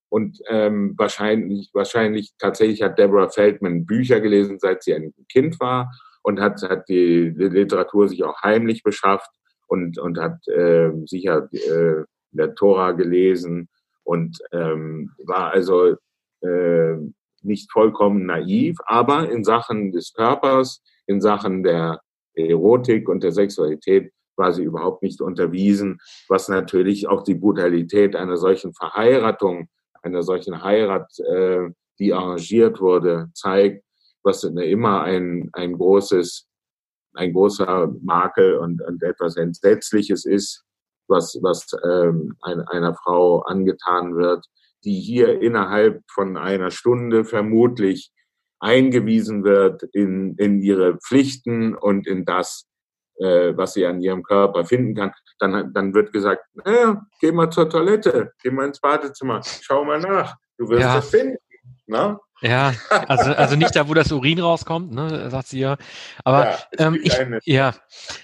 und ähm, wahrscheinlich, wahrscheinlich tatsächlich hat Deborah Feldman Bücher gelesen, seit sie ein Kind war und hat, hat die, die Literatur sich auch heimlich beschafft und, und hat äh, sicher äh, der Tora gelesen und ähm, war also äh, nicht vollkommen naiv, aber in Sachen des Körpers, in Sachen der Erotik und der Sexualität war sie überhaupt nicht unterwiesen, was natürlich auch die Brutalität einer solchen Verheiratung, einer solchen Heirat, äh, die arrangiert wurde, zeigt, was immer ein, ein großes, ein großer Makel und, und etwas Entsetzliches ist, was, was ähm, ein, einer Frau angetan wird die hier innerhalb von einer Stunde vermutlich eingewiesen wird in, in ihre Pflichten und in das, äh, was sie an ihrem Körper finden kann, dann, dann wird gesagt, naja, geh mal zur Toilette, geh mal ins Badezimmer, schau mal nach, du wirst ja. das finden. Na? Ja, also, also nicht da, wo das Urin rauskommt, ne, sagt sie ja. Aber ja, ähm, ich, ja,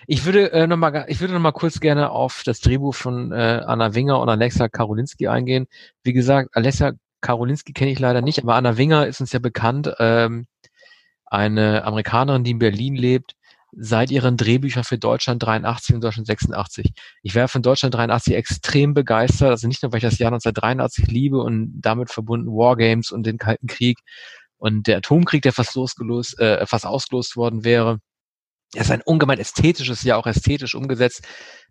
ich würde äh, noch mal, ich würde noch mal kurz gerne auf das Drehbuch von äh, Anna Winger und Alexa Karolinski eingehen. Wie gesagt, Alexa Karolinski kenne ich leider nicht, aber Anna Winger ist uns ja bekannt, ähm, eine Amerikanerin, die in Berlin lebt, seit ihren Drehbüchern für Deutschland 83 und Deutschland 86. Ich wäre von Deutschland 83 extrem begeistert, also nicht nur, weil ich das Jahr 1983 liebe und damit verbunden Wargames und den Kalten Krieg und der Atomkrieg, der fast losgelost, äh, fast ausgelost worden wäre. Es ist ein ungemein ästhetisches Jahr, auch ästhetisch umgesetzt.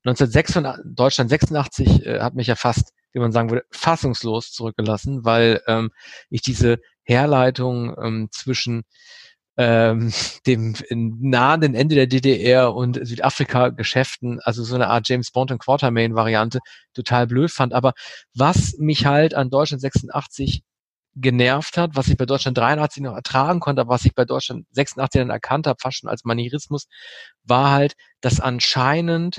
1986, Deutschland 86 äh, hat mich ja fast, wie man sagen würde, fassungslos zurückgelassen, weil ähm, ich diese Herleitung ähm, zwischen ähm, (laughs) dem nahenden Ende der DDR und Südafrika-Geschäften, also so eine Art James Bond und Quartermain-Variante, total blöd fand. Aber was mich halt an Deutschland 86 genervt hat, was ich bei Deutschland 83 noch ertragen konnte, aber was ich bei Deutschland 86 dann erkannt habe, fast schon als Manierismus, war halt, dass anscheinend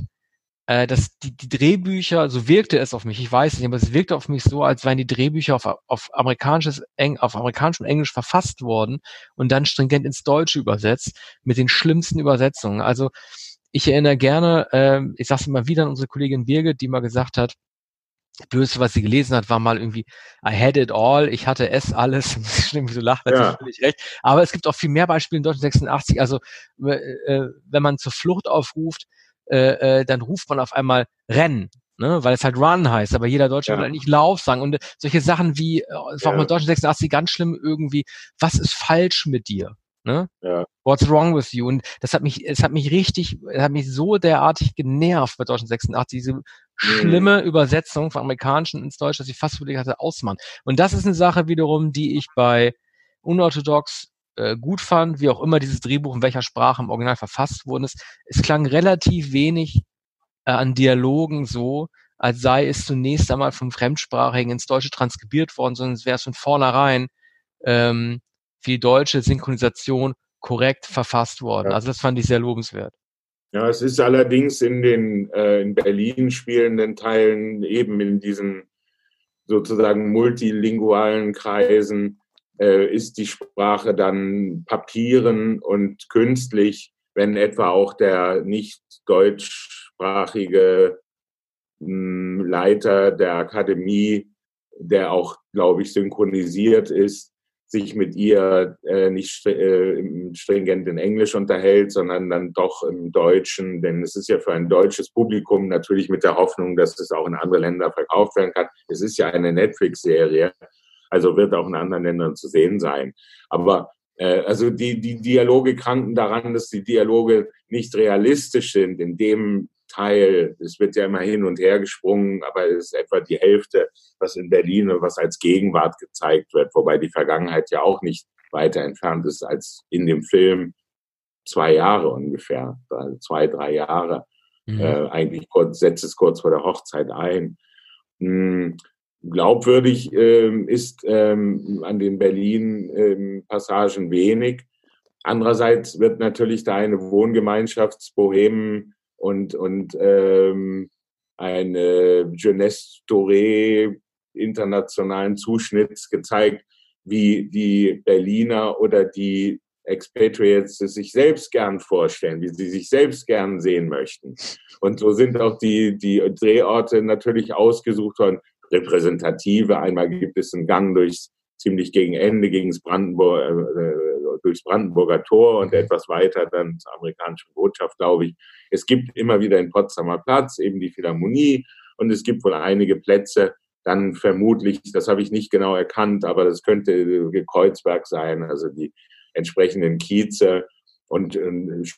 äh, dass die, die Drehbücher, so wirkte es auf mich, ich weiß nicht, aber es wirkte auf mich so, als wären die Drehbücher auf, auf amerikanisches Eng, auf amerikanisch und Englisch verfasst worden und dann stringent ins Deutsche übersetzt, mit den schlimmsten Übersetzungen. Also ich erinnere gerne, äh, ich sag's immer wieder an unsere Kollegin Birgit, die mal gesagt hat, das Blödste, was sie gelesen hat, war mal irgendwie I had it all, ich hatte es alles. (laughs) Stimmt, so lacht, ja. völlig recht. Aber es gibt auch viel mehr Beispiele in Deutschland 86. Also äh, wenn man zur Flucht aufruft, äh, äh, dann ruft man auf einmal Rennen. Ne, weil es halt Run heißt, aber jeder Deutsche ja. will eigentlich Lauf sagen. Und solche Sachen wie, äh, es war ja. auch mit Deutschen 86 ganz schlimm irgendwie, was ist falsch mit dir? Ne? Ja. What's wrong with you? Und das hat mich, es hat mich richtig, es hat mich so derartig genervt bei Deutschen 86, diese schlimme mhm. Übersetzung von amerikanischen ins Deutsche, dass ich fast überlegt hatte, ausmachen. Und das ist eine Sache wiederum, die ich bei unorthodox äh, gut fand, wie auch immer dieses Drehbuch in welcher Sprache im Original verfasst worden ist. Es klang relativ wenig äh, an Dialogen so, als sei es zunächst einmal vom Fremdsprachigen ins Deutsche transkribiert worden, sondern es wäre von vornherein ähm, für die deutsche Synchronisation korrekt verfasst worden. Ja. Also das fand ich sehr lobenswert. Ja, es ist allerdings in den äh, in Berlin spielenden Teilen eben in diesen sozusagen multilingualen Kreisen äh, ist die Sprache dann papieren und künstlich, wenn etwa auch der nicht deutschsprachige hm, Leiter der Akademie, der auch, glaube ich, synchronisiert ist, sich mit ihr äh, nicht äh, stringent in Englisch unterhält, sondern dann doch im Deutschen, denn es ist ja für ein deutsches Publikum natürlich mit der Hoffnung, dass es auch in andere Länder verkauft werden kann. Es ist ja eine Netflix-Serie, also wird auch in anderen Ländern zu sehen sein. Aber äh, also die, die Dialoge kranken daran, dass die Dialoge nicht realistisch sind in dem Teil, es wird ja immer hin und her gesprungen, aber es ist etwa die Hälfte, was in Berlin und was als Gegenwart gezeigt wird, wobei die Vergangenheit ja auch nicht weiter entfernt ist als in dem Film zwei Jahre ungefähr, also zwei, drei Jahre. Mhm. Äh, eigentlich kurz, setzt es kurz vor der Hochzeit ein. Glaubwürdig ähm, ist ähm, an den Berlin-Passagen ähm, wenig. Andererseits wird natürlich da eine Wohngemeinschaftsbohemen und, und ähm, eine Jeunesse Doré internationalen Zuschnitts gezeigt, wie die Berliner oder die Expatriates es sich selbst gern vorstellen, wie sie sich selbst gern sehen möchten. Und so sind auch die, die Drehorte natürlich ausgesucht worden, repräsentative. Einmal gibt es einen Gang durchs ziemlich gegen Ende gegen das Brandenburg, äh, durchs Brandenburger Tor und etwas weiter dann zur amerikanischen Botschaft, glaube ich. Es gibt immer wieder in Potsdamer Platz eben die Philharmonie und es gibt wohl einige Plätze, dann vermutlich, das habe ich nicht genau erkannt, aber das könnte Kreuzberg sein, also die entsprechenden Kieze und äh,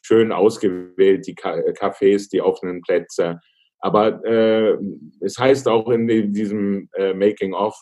schön ausgewählt die Cafés, die offenen Plätze. Aber äh, es heißt auch in diesem äh, Making-of,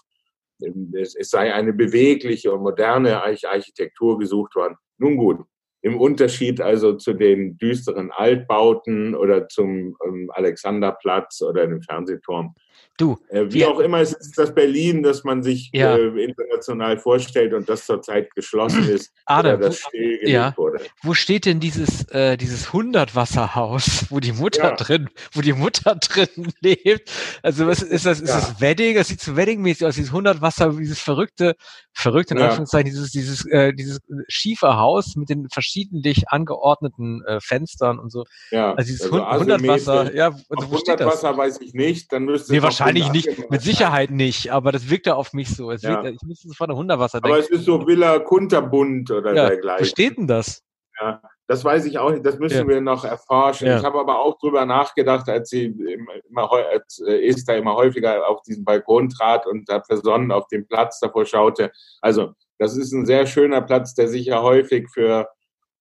es, es sei eine bewegliche und moderne Architektur gesucht worden. Nun gut, im Unterschied also zu den düsteren Altbauten oder zum ähm, Alexanderplatz oder dem Fernsehturm. Du, äh, wie auch immer, es ist das Berlin, das man sich ja. äh, international vorstellt und das zurzeit geschlossen ist (clears throat) Adam, oder das stillgelegt ja. wurde. Wo steht denn dieses äh, dieses Hundertwasserhaus, (laughs) wo die Mutter ja. drin, wo die Mutter (laughs) drin lebt? Also was ist das? Ist das Wedding? Das sieht so Wedding-mäßig aus. Dieses Hundertwasser, dieses verrückte, verrückte in Anführungszeichen, dieses dieses äh, dieses schiefe Haus mit den verschiedentlich angeordneten äh, Fenstern und so. Ja. Also dieses also Hundertwasser. Ja, also wo steht das? weiß ich nicht. Dann müsste nee, Wahrscheinlich nicht, mit Sicherheit nicht, aber das wirkt ja auf mich so. Es ja. wirkt, ich müsste sofort an Hunderwasser denken. Aber es ist so Villa Kunterbund oder ja, dergleichen. Wo steht denn das? Ja, das weiß ich auch nicht, das müssen ja. wir noch erforschen. Ja. Ich habe aber auch drüber nachgedacht, als sie immer, als äh, Esther immer häufiger auf diesen Balkon trat und da versonnen auf den Platz davor schaute. Also, das ist ein sehr schöner Platz, der sicher häufig für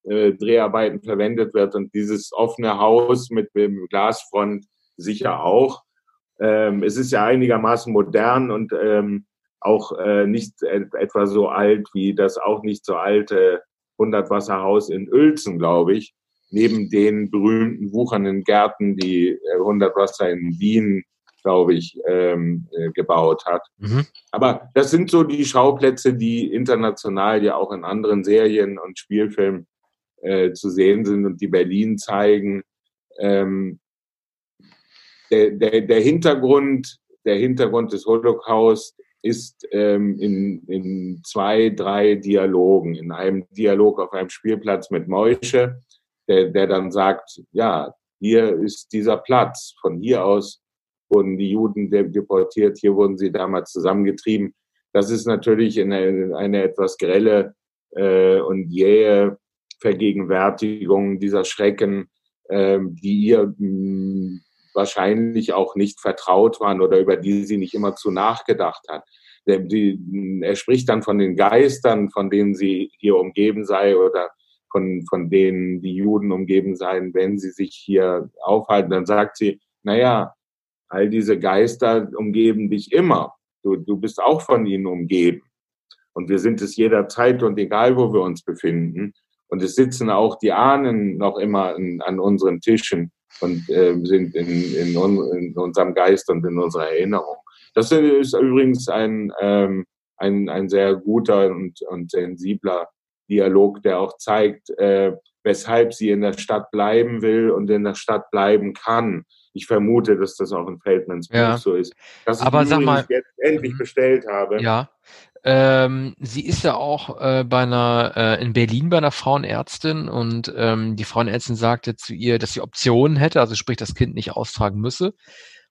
äh, Dreharbeiten verwendet wird und dieses offene Haus mit dem Glasfront sicher auch. Ähm, es ist ja einigermaßen modern und ähm, auch äh, nicht etwa so alt wie das auch nicht so alte Hundertwasserhaus in Uelzen, glaube ich, neben den berühmten wuchernden Gärten, die äh, Hundertwasser in Wien glaube ich, ähm, äh, gebaut hat. Mhm. Aber das sind so die Schauplätze, die international ja auch in anderen Serien und Spielfilmen äh, zu sehen sind und die Berlin zeigen. Ähm, der, der, der Hintergrund, der Hintergrund des Holocaust ist ähm, in, in zwei, drei Dialogen. In einem Dialog auf einem Spielplatz mit Moische, der, der dann sagt, ja, hier ist dieser Platz. Von hier aus wurden die Juden deportiert, hier wurden sie damals zusammengetrieben. Das ist natürlich eine, eine etwas grelle äh, und jähe Vergegenwärtigung dieser Schrecken, äh, die ihr mh, hm, wahrscheinlich auch nicht vertraut waren oder über die sie nicht immer zu nachgedacht hat. Die, er spricht dann von den Geistern, von denen sie hier umgeben sei oder von, von denen die Juden umgeben seien, wenn sie sich hier aufhalten. Dann sagt sie, naja, all diese Geister umgeben dich immer. Du, du bist auch von ihnen umgeben. Und wir sind es jederzeit und egal, wo wir uns befinden. Und es sitzen auch die Ahnen noch immer in, an unseren Tischen und äh, sind in, in, in, unserem Geist und in unserer Erinnerung. Das ist übrigens ein, ähm, ein, ein sehr guter und, und sensibler Dialog, der auch zeigt, äh, weshalb sie in der Stadt bleiben will und in der Stadt bleiben kann ich vermute, dass das auch in Feldmans Buch ja. so ist. Dass ich Aber sag mal, jetzt endlich mhm. bestellt habe. Ja. Ähm, sie ist ja auch äh, bei einer äh, in Berlin bei einer Frauenärztin und ähm, die Frauenärztin sagte zu ihr, dass sie Optionen hätte, also sprich das Kind nicht austragen müsse.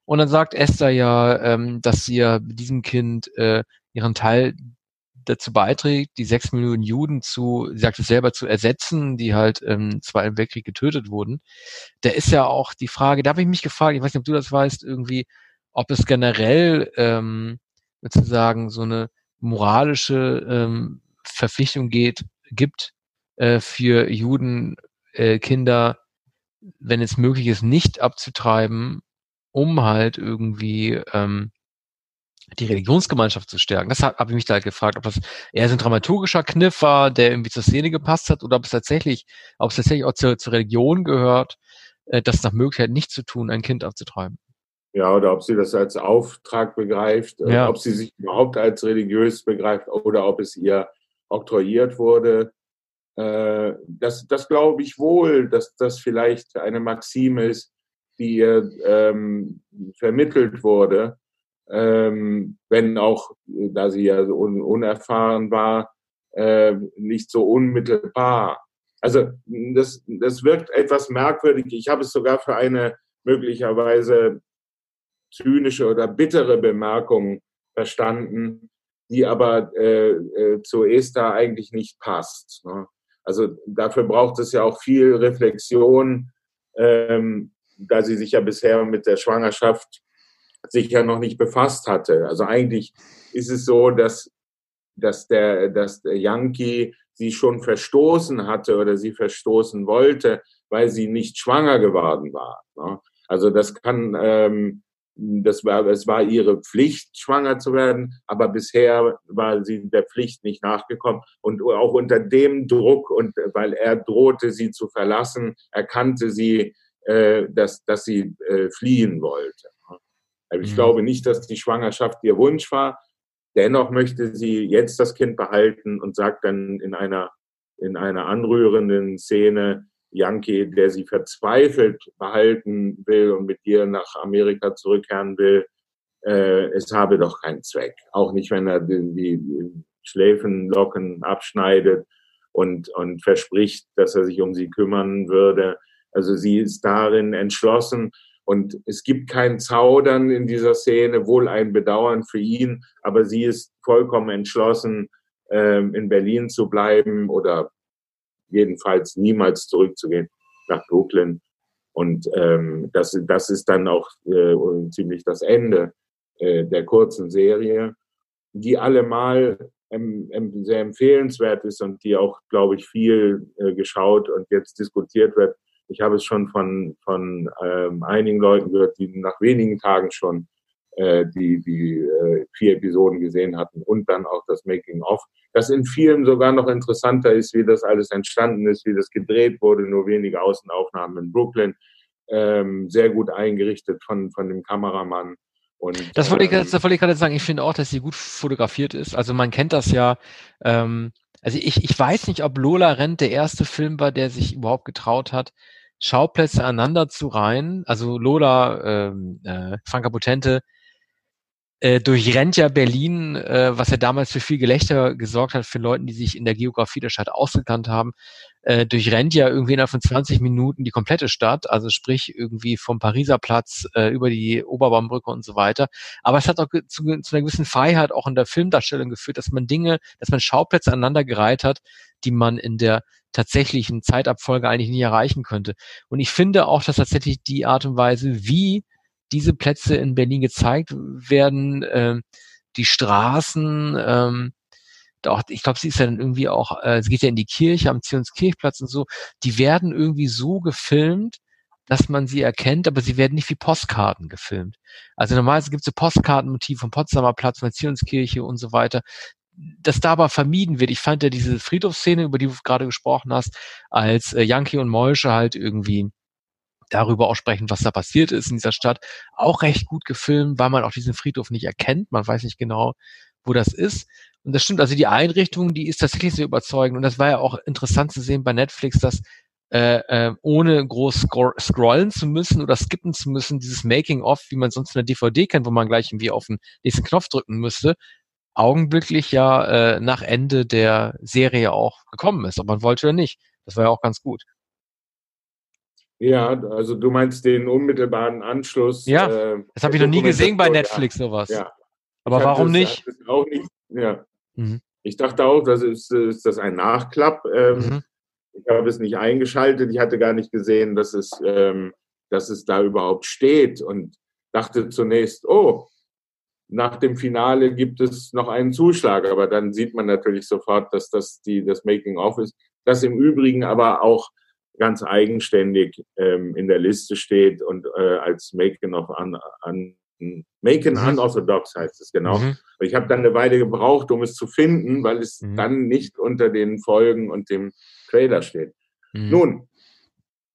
Und dann sagt Esther ja, ähm, dass sie ja mit diesem Kind äh, ihren Teil dazu beiträgt, die sechs Millionen Juden zu, sie sagt es selber, zu ersetzen, die halt im Zweiten Weltkrieg getötet wurden. Da ist ja auch die Frage, da habe ich mich gefragt, ich weiß nicht, ob du das weißt, irgendwie, ob es generell ähm, sozusagen so eine moralische ähm, Verpflichtung geht, gibt äh, für Juden, äh, Kinder, wenn es möglich ist, nicht abzutreiben, um halt irgendwie ähm, die Religionsgemeinschaft zu stärken. Das habe hab ich mich da halt gefragt, ob das eher so ein dramaturgischer Kniff war, der irgendwie zur Szene gepasst hat, oder ob es tatsächlich, ob es tatsächlich auch zur, zur Religion gehört, äh, das nach Möglichkeit nicht zu tun, ein Kind aufzutreiben. Ja, oder ob sie das als Auftrag begreift, äh, ja. ob sie sich überhaupt als religiös begreift oder ob es ihr oktroyiert wurde. Äh, das, das glaube ich wohl, dass das vielleicht eine Maxime ist, die ihr ähm, vermittelt wurde ähm, wenn auch, da sie ja so un unerfahren war, äh, nicht so unmittelbar. Also das, das wirkt etwas merkwürdig. Ich habe es sogar für eine möglicherweise zynische oder bittere Bemerkung verstanden, die aber äh, äh, zu Esther eigentlich nicht passt. Ne? Also dafür braucht es ja auch viel Reflexion, ähm, da sie sich ja bisher mit der Schwangerschaft sich ja noch nicht befasst hatte. Also eigentlich ist es so, dass, dass, der, dass der Yankee sie schon verstoßen hatte oder sie verstoßen wollte, weil sie nicht schwanger geworden war. Ne? Also das kann, ähm, das war, es war ihre Pflicht, schwanger zu werden, aber bisher war sie der Pflicht nicht nachgekommen und auch unter dem Druck und weil er drohte, sie zu verlassen, erkannte sie, äh, dass, dass sie äh, fliehen wollte. Also ich mhm. glaube nicht, dass die Schwangerschaft ihr Wunsch war. Dennoch möchte sie jetzt das Kind behalten und sagt dann in einer, in einer anrührenden Szene, Yankee, der sie verzweifelt behalten will und mit ihr nach Amerika zurückkehren will, äh, es habe doch keinen Zweck. Auch nicht, wenn er die, die Schläfenlocken abschneidet und, und verspricht, dass er sich um sie kümmern würde. Also sie ist darin entschlossen, und es gibt kein Zaudern in dieser Szene, wohl ein Bedauern für ihn, aber sie ist vollkommen entschlossen, ähm, in Berlin zu bleiben oder jedenfalls niemals zurückzugehen nach Brooklyn. Und ähm, das, das ist dann auch äh, ziemlich das Ende äh, der kurzen Serie, die allemal ähm, sehr empfehlenswert ist und die auch, glaube ich, viel äh, geschaut und jetzt diskutiert wird ich habe es schon von, von ähm, einigen Leuten gehört, die nach wenigen Tagen schon äh, die, die äh, vier Episoden gesehen hatten und dann auch das Making-of. Das in vielen sogar noch interessanter ist, wie das alles entstanden ist, wie das gedreht wurde, nur wenige Außenaufnahmen in Brooklyn, ähm, sehr gut eingerichtet von, von dem Kameramann. Und, das wollte ich, ähm, das wollte ich gerade sagen. Ich finde auch, dass sie gut fotografiert ist. Also man kennt das ja. Ähm, also ich, ich weiß nicht, ob Lola Rent der erste Film war, der sich überhaupt getraut hat, Schauplätze aneinander zu reihen. Also Lola, ähm, äh, Franka Potente, äh, durchrennt ja Berlin, äh, was ja damals für viel Gelächter gesorgt hat für Leute, die sich in der Geografie der Stadt ausgekannt haben, äh, durchrennt ja irgendwie innerhalb von 20 Minuten die komplette Stadt, also sprich irgendwie vom Pariser Platz äh, über die Oberbaumbrücke und so weiter. Aber es hat auch zu, zu einer gewissen Freiheit auch in der Filmdarstellung geführt, dass man Dinge, dass man Schauplätze aneinandergereiht hat, die man in der tatsächlichen Zeitabfolge eigentlich nie erreichen könnte. Und ich finde auch, dass tatsächlich die Art und Weise, wie diese Plätze in Berlin gezeigt werden, äh, die Straßen, ähm, auch, ich glaube, sie ist ja dann irgendwie auch, äh, sie geht ja in die Kirche am Zionskirchplatz und so, die werden irgendwie so gefilmt, dass man sie erkennt, aber sie werden nicht wie Postkarten gefilmt. Also normalerweise gibt es so Postkartenmotiv vom Potsdamer Platz, von der Zionskirche und so weiter. Das da aber vermieden wird. Ich fand ja diese Friedhofsszene, über die du gerade gesprochen hast, als äh, Yankee und Moische halt irgendwie darüber auch sprechen, was da passiert ist in dieser Stadt, auch recht gut gefilmt, weil man auch diesen Friedhof nicht erkennt. Man weiß nicht genau, wo das ist. Und das stimmt, also die Einrichtung, die ist tatsächlich sehr überzeugend. Und das war ja auch interessant zu sehen bei Netflix, dass äh, äh, ohne groß scrollen zu müssen oder skippen zu müssen, dieses Making-of, wie man sonst in der DVD kennt, wo man gleich irgendwie auf den nächsten Knopf drücken müsste, augenblicklich ja äh, nach Ende der Serie auch gekommen ist, ob man wollte oder nicht. Das war ja auch ganz gut. Ja, also du meinst den unmittelbaren Anschluss. Ja, äh, das habe ich noch nie gesehen bei Netflix, sowas. Ja. Aber ich warum nicht? Auch nicht ja. Mhm. Ich dachte auch, das ist, ist das ein Nachklapp. Ähm, mhm. Ich habe es nicht eingeschaltet. Ich hatte gar nicht gesehen, dass es, ähm, dass es da überhaupt steht und dachte zunächst, oh, nach dem Finale gibt es noch einen Zuschlag, aber dann sieht man natürlich sofort, dass das die, das Making-of ist. Das im Übrigen aber auch ganz eigenständig ähm, in der Liste steht und äh, als Making-of an, an Making mhm. Unorthodox heißt es genau. Mhm. Ich habe dann eine Weile gebraucht, um es zu finden, weil es mhm. dann nicht unter den Folgen und dem Trailer steht. Mhm. Nun,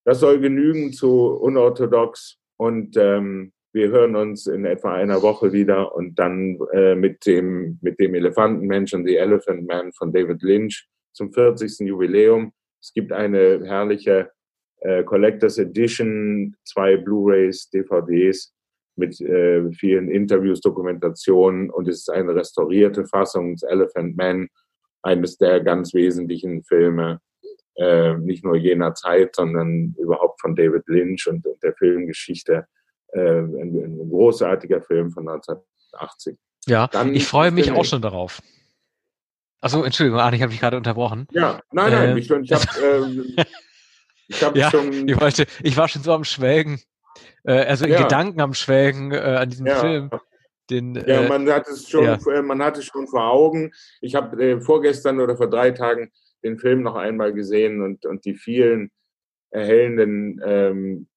das soll genügen zu unorthodox und ähm, wir hören uns in etwa einer Woche wieder und dann äh, mit dem mit dem Elefantenmenschen, The Elephant Man von David Lynch zum 40. Jubiläum. Es gibt eine herrliche äh, Collectors Edition, zwei Blu-rays, DVDs mit äh, vielen Interviews, Dokumentationen und es ist eine restaurierte Fassung des Elephant Man, eines der ganz wesentlichen Filme, äh, nicht nur jener Zeit, sondern überhaupt von David Lynch und, und der Filmgeschichte. Äh, ein, ein, großartiger Film von 1980. Ja, Dann ich freue mich auch schon darauf. Achso, Entschuldigung, Arne, ich habe mich gerade unterbrochen. Ja, nein, nein, äh, ich, ich habe (laughs) ich hab ja, schon. Ich, wollte, ich war schon so am Schwelgen, äh, also in ja. Gedanken am Schwelgen äh, an diesem ja. Film. Den, ja, äh, man hat es schon, ja. man hat es schon vor Augen. Ich habe äh, vorgestern oder vor drei Tagen den Film noch einmal gesehen und, und die vielen erhellenden ähm,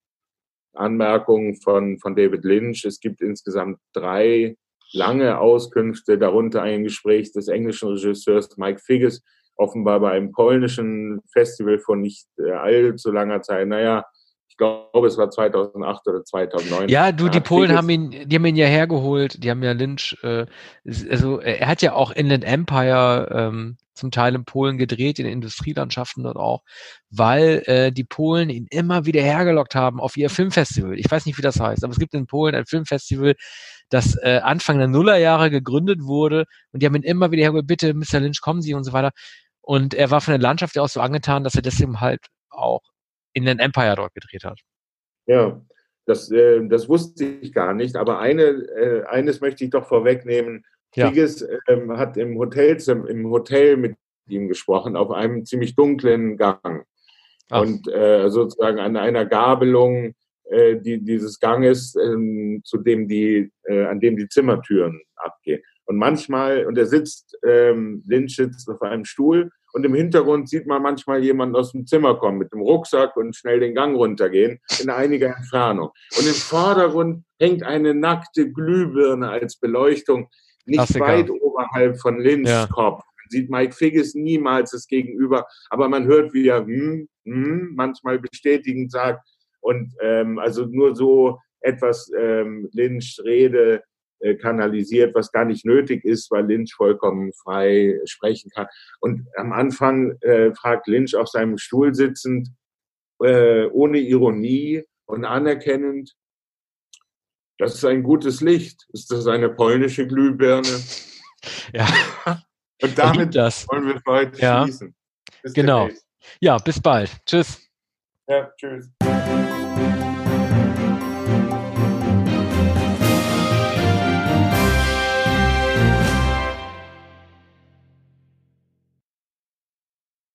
Anmerkungen von, von David Lynch. Es gibt insgesamt drei lange Auskünfte, darunter ein Gespräch des englischen Regisseurs Mike Figgis, offenbar bei einem polnischen Festival von nicht äh, allzu langer Zeit. Naja, ich glaube, es war 2008 oder 2009. Ja, du, die Polen haben ihn, die haben ihn ja hergeholt, die haben ja Lynch, äh, also er hat ja auch Inland Empire ähm, zum Teil in Polen gedreht, in Industrielandschaften dort auch, weil äh, die Polen ihn immer wieder hergelockt haben auf ihr Filmfestival. Ich weiß nicht, wie das heißt, aber es gibt in Polen ein Filmfestival, das äh, Anfang der Nullerjahre gegründet wurde und die haben ihn immer wieder hergeholt, bitte, Mr. Lynch, kommen Sie und so weiter. Und er war von der Landschaft aus so angetan, dass er deswegen halt auch in den Empire dort gedreht hat. Ja, das, äh, das wusste ich gar nicht. Aber eine, äh, eines möchte ich doch vorwegnehmen. Ja. Tigges ähm, hat im Hotel, im Hotel mit ihm gesprochen, auf einem ziemlich dunklen Gang. Ach. Und äh, sozusagen an einer Gabelung äh, die, dieses Ganges, ähm, zu dem die, äh, an dem die Zimmertüren abgehen. Und manchmal, und er sitzt, ähm, Lynch sitzt auf einem Stuhl und im Hintergrund sieht man manchmal jemanden aus dem Zimmer kommen mit dem Rucksack und schnell den Gang runtergehen in einiger Entfernung. Und im Vordergrund hängt eine nackte Glühbirne als Beleuchtung, nicht Klassiker. weit oberhalb von Lynchs ja. Kopf. Man sieht Mike Figgis niemals das Gegenüber, aber man hört, wie er hm, hm, manchmal bestätigend sagt. Und ähm, also nur so etwas ähm, Lynch Rede äh, kanalisiert, was gar nicht nötig ist, weil Lynch vollkommen frei sprechen kann. Und am Anfang äh, fragt Lynch auf seinem Stuhl sitzend, äh, ohne Ironie und anerkennend, das ist ein gutes Licht. Ist das eine polnische Glühbirne? (laughs) Ja. (laughs) Und damit das. wollen wir heute ja. schließen. Bis genau. Demnächst. Ja, bis bald. Tschüss. Ja, tschüss. Thank you.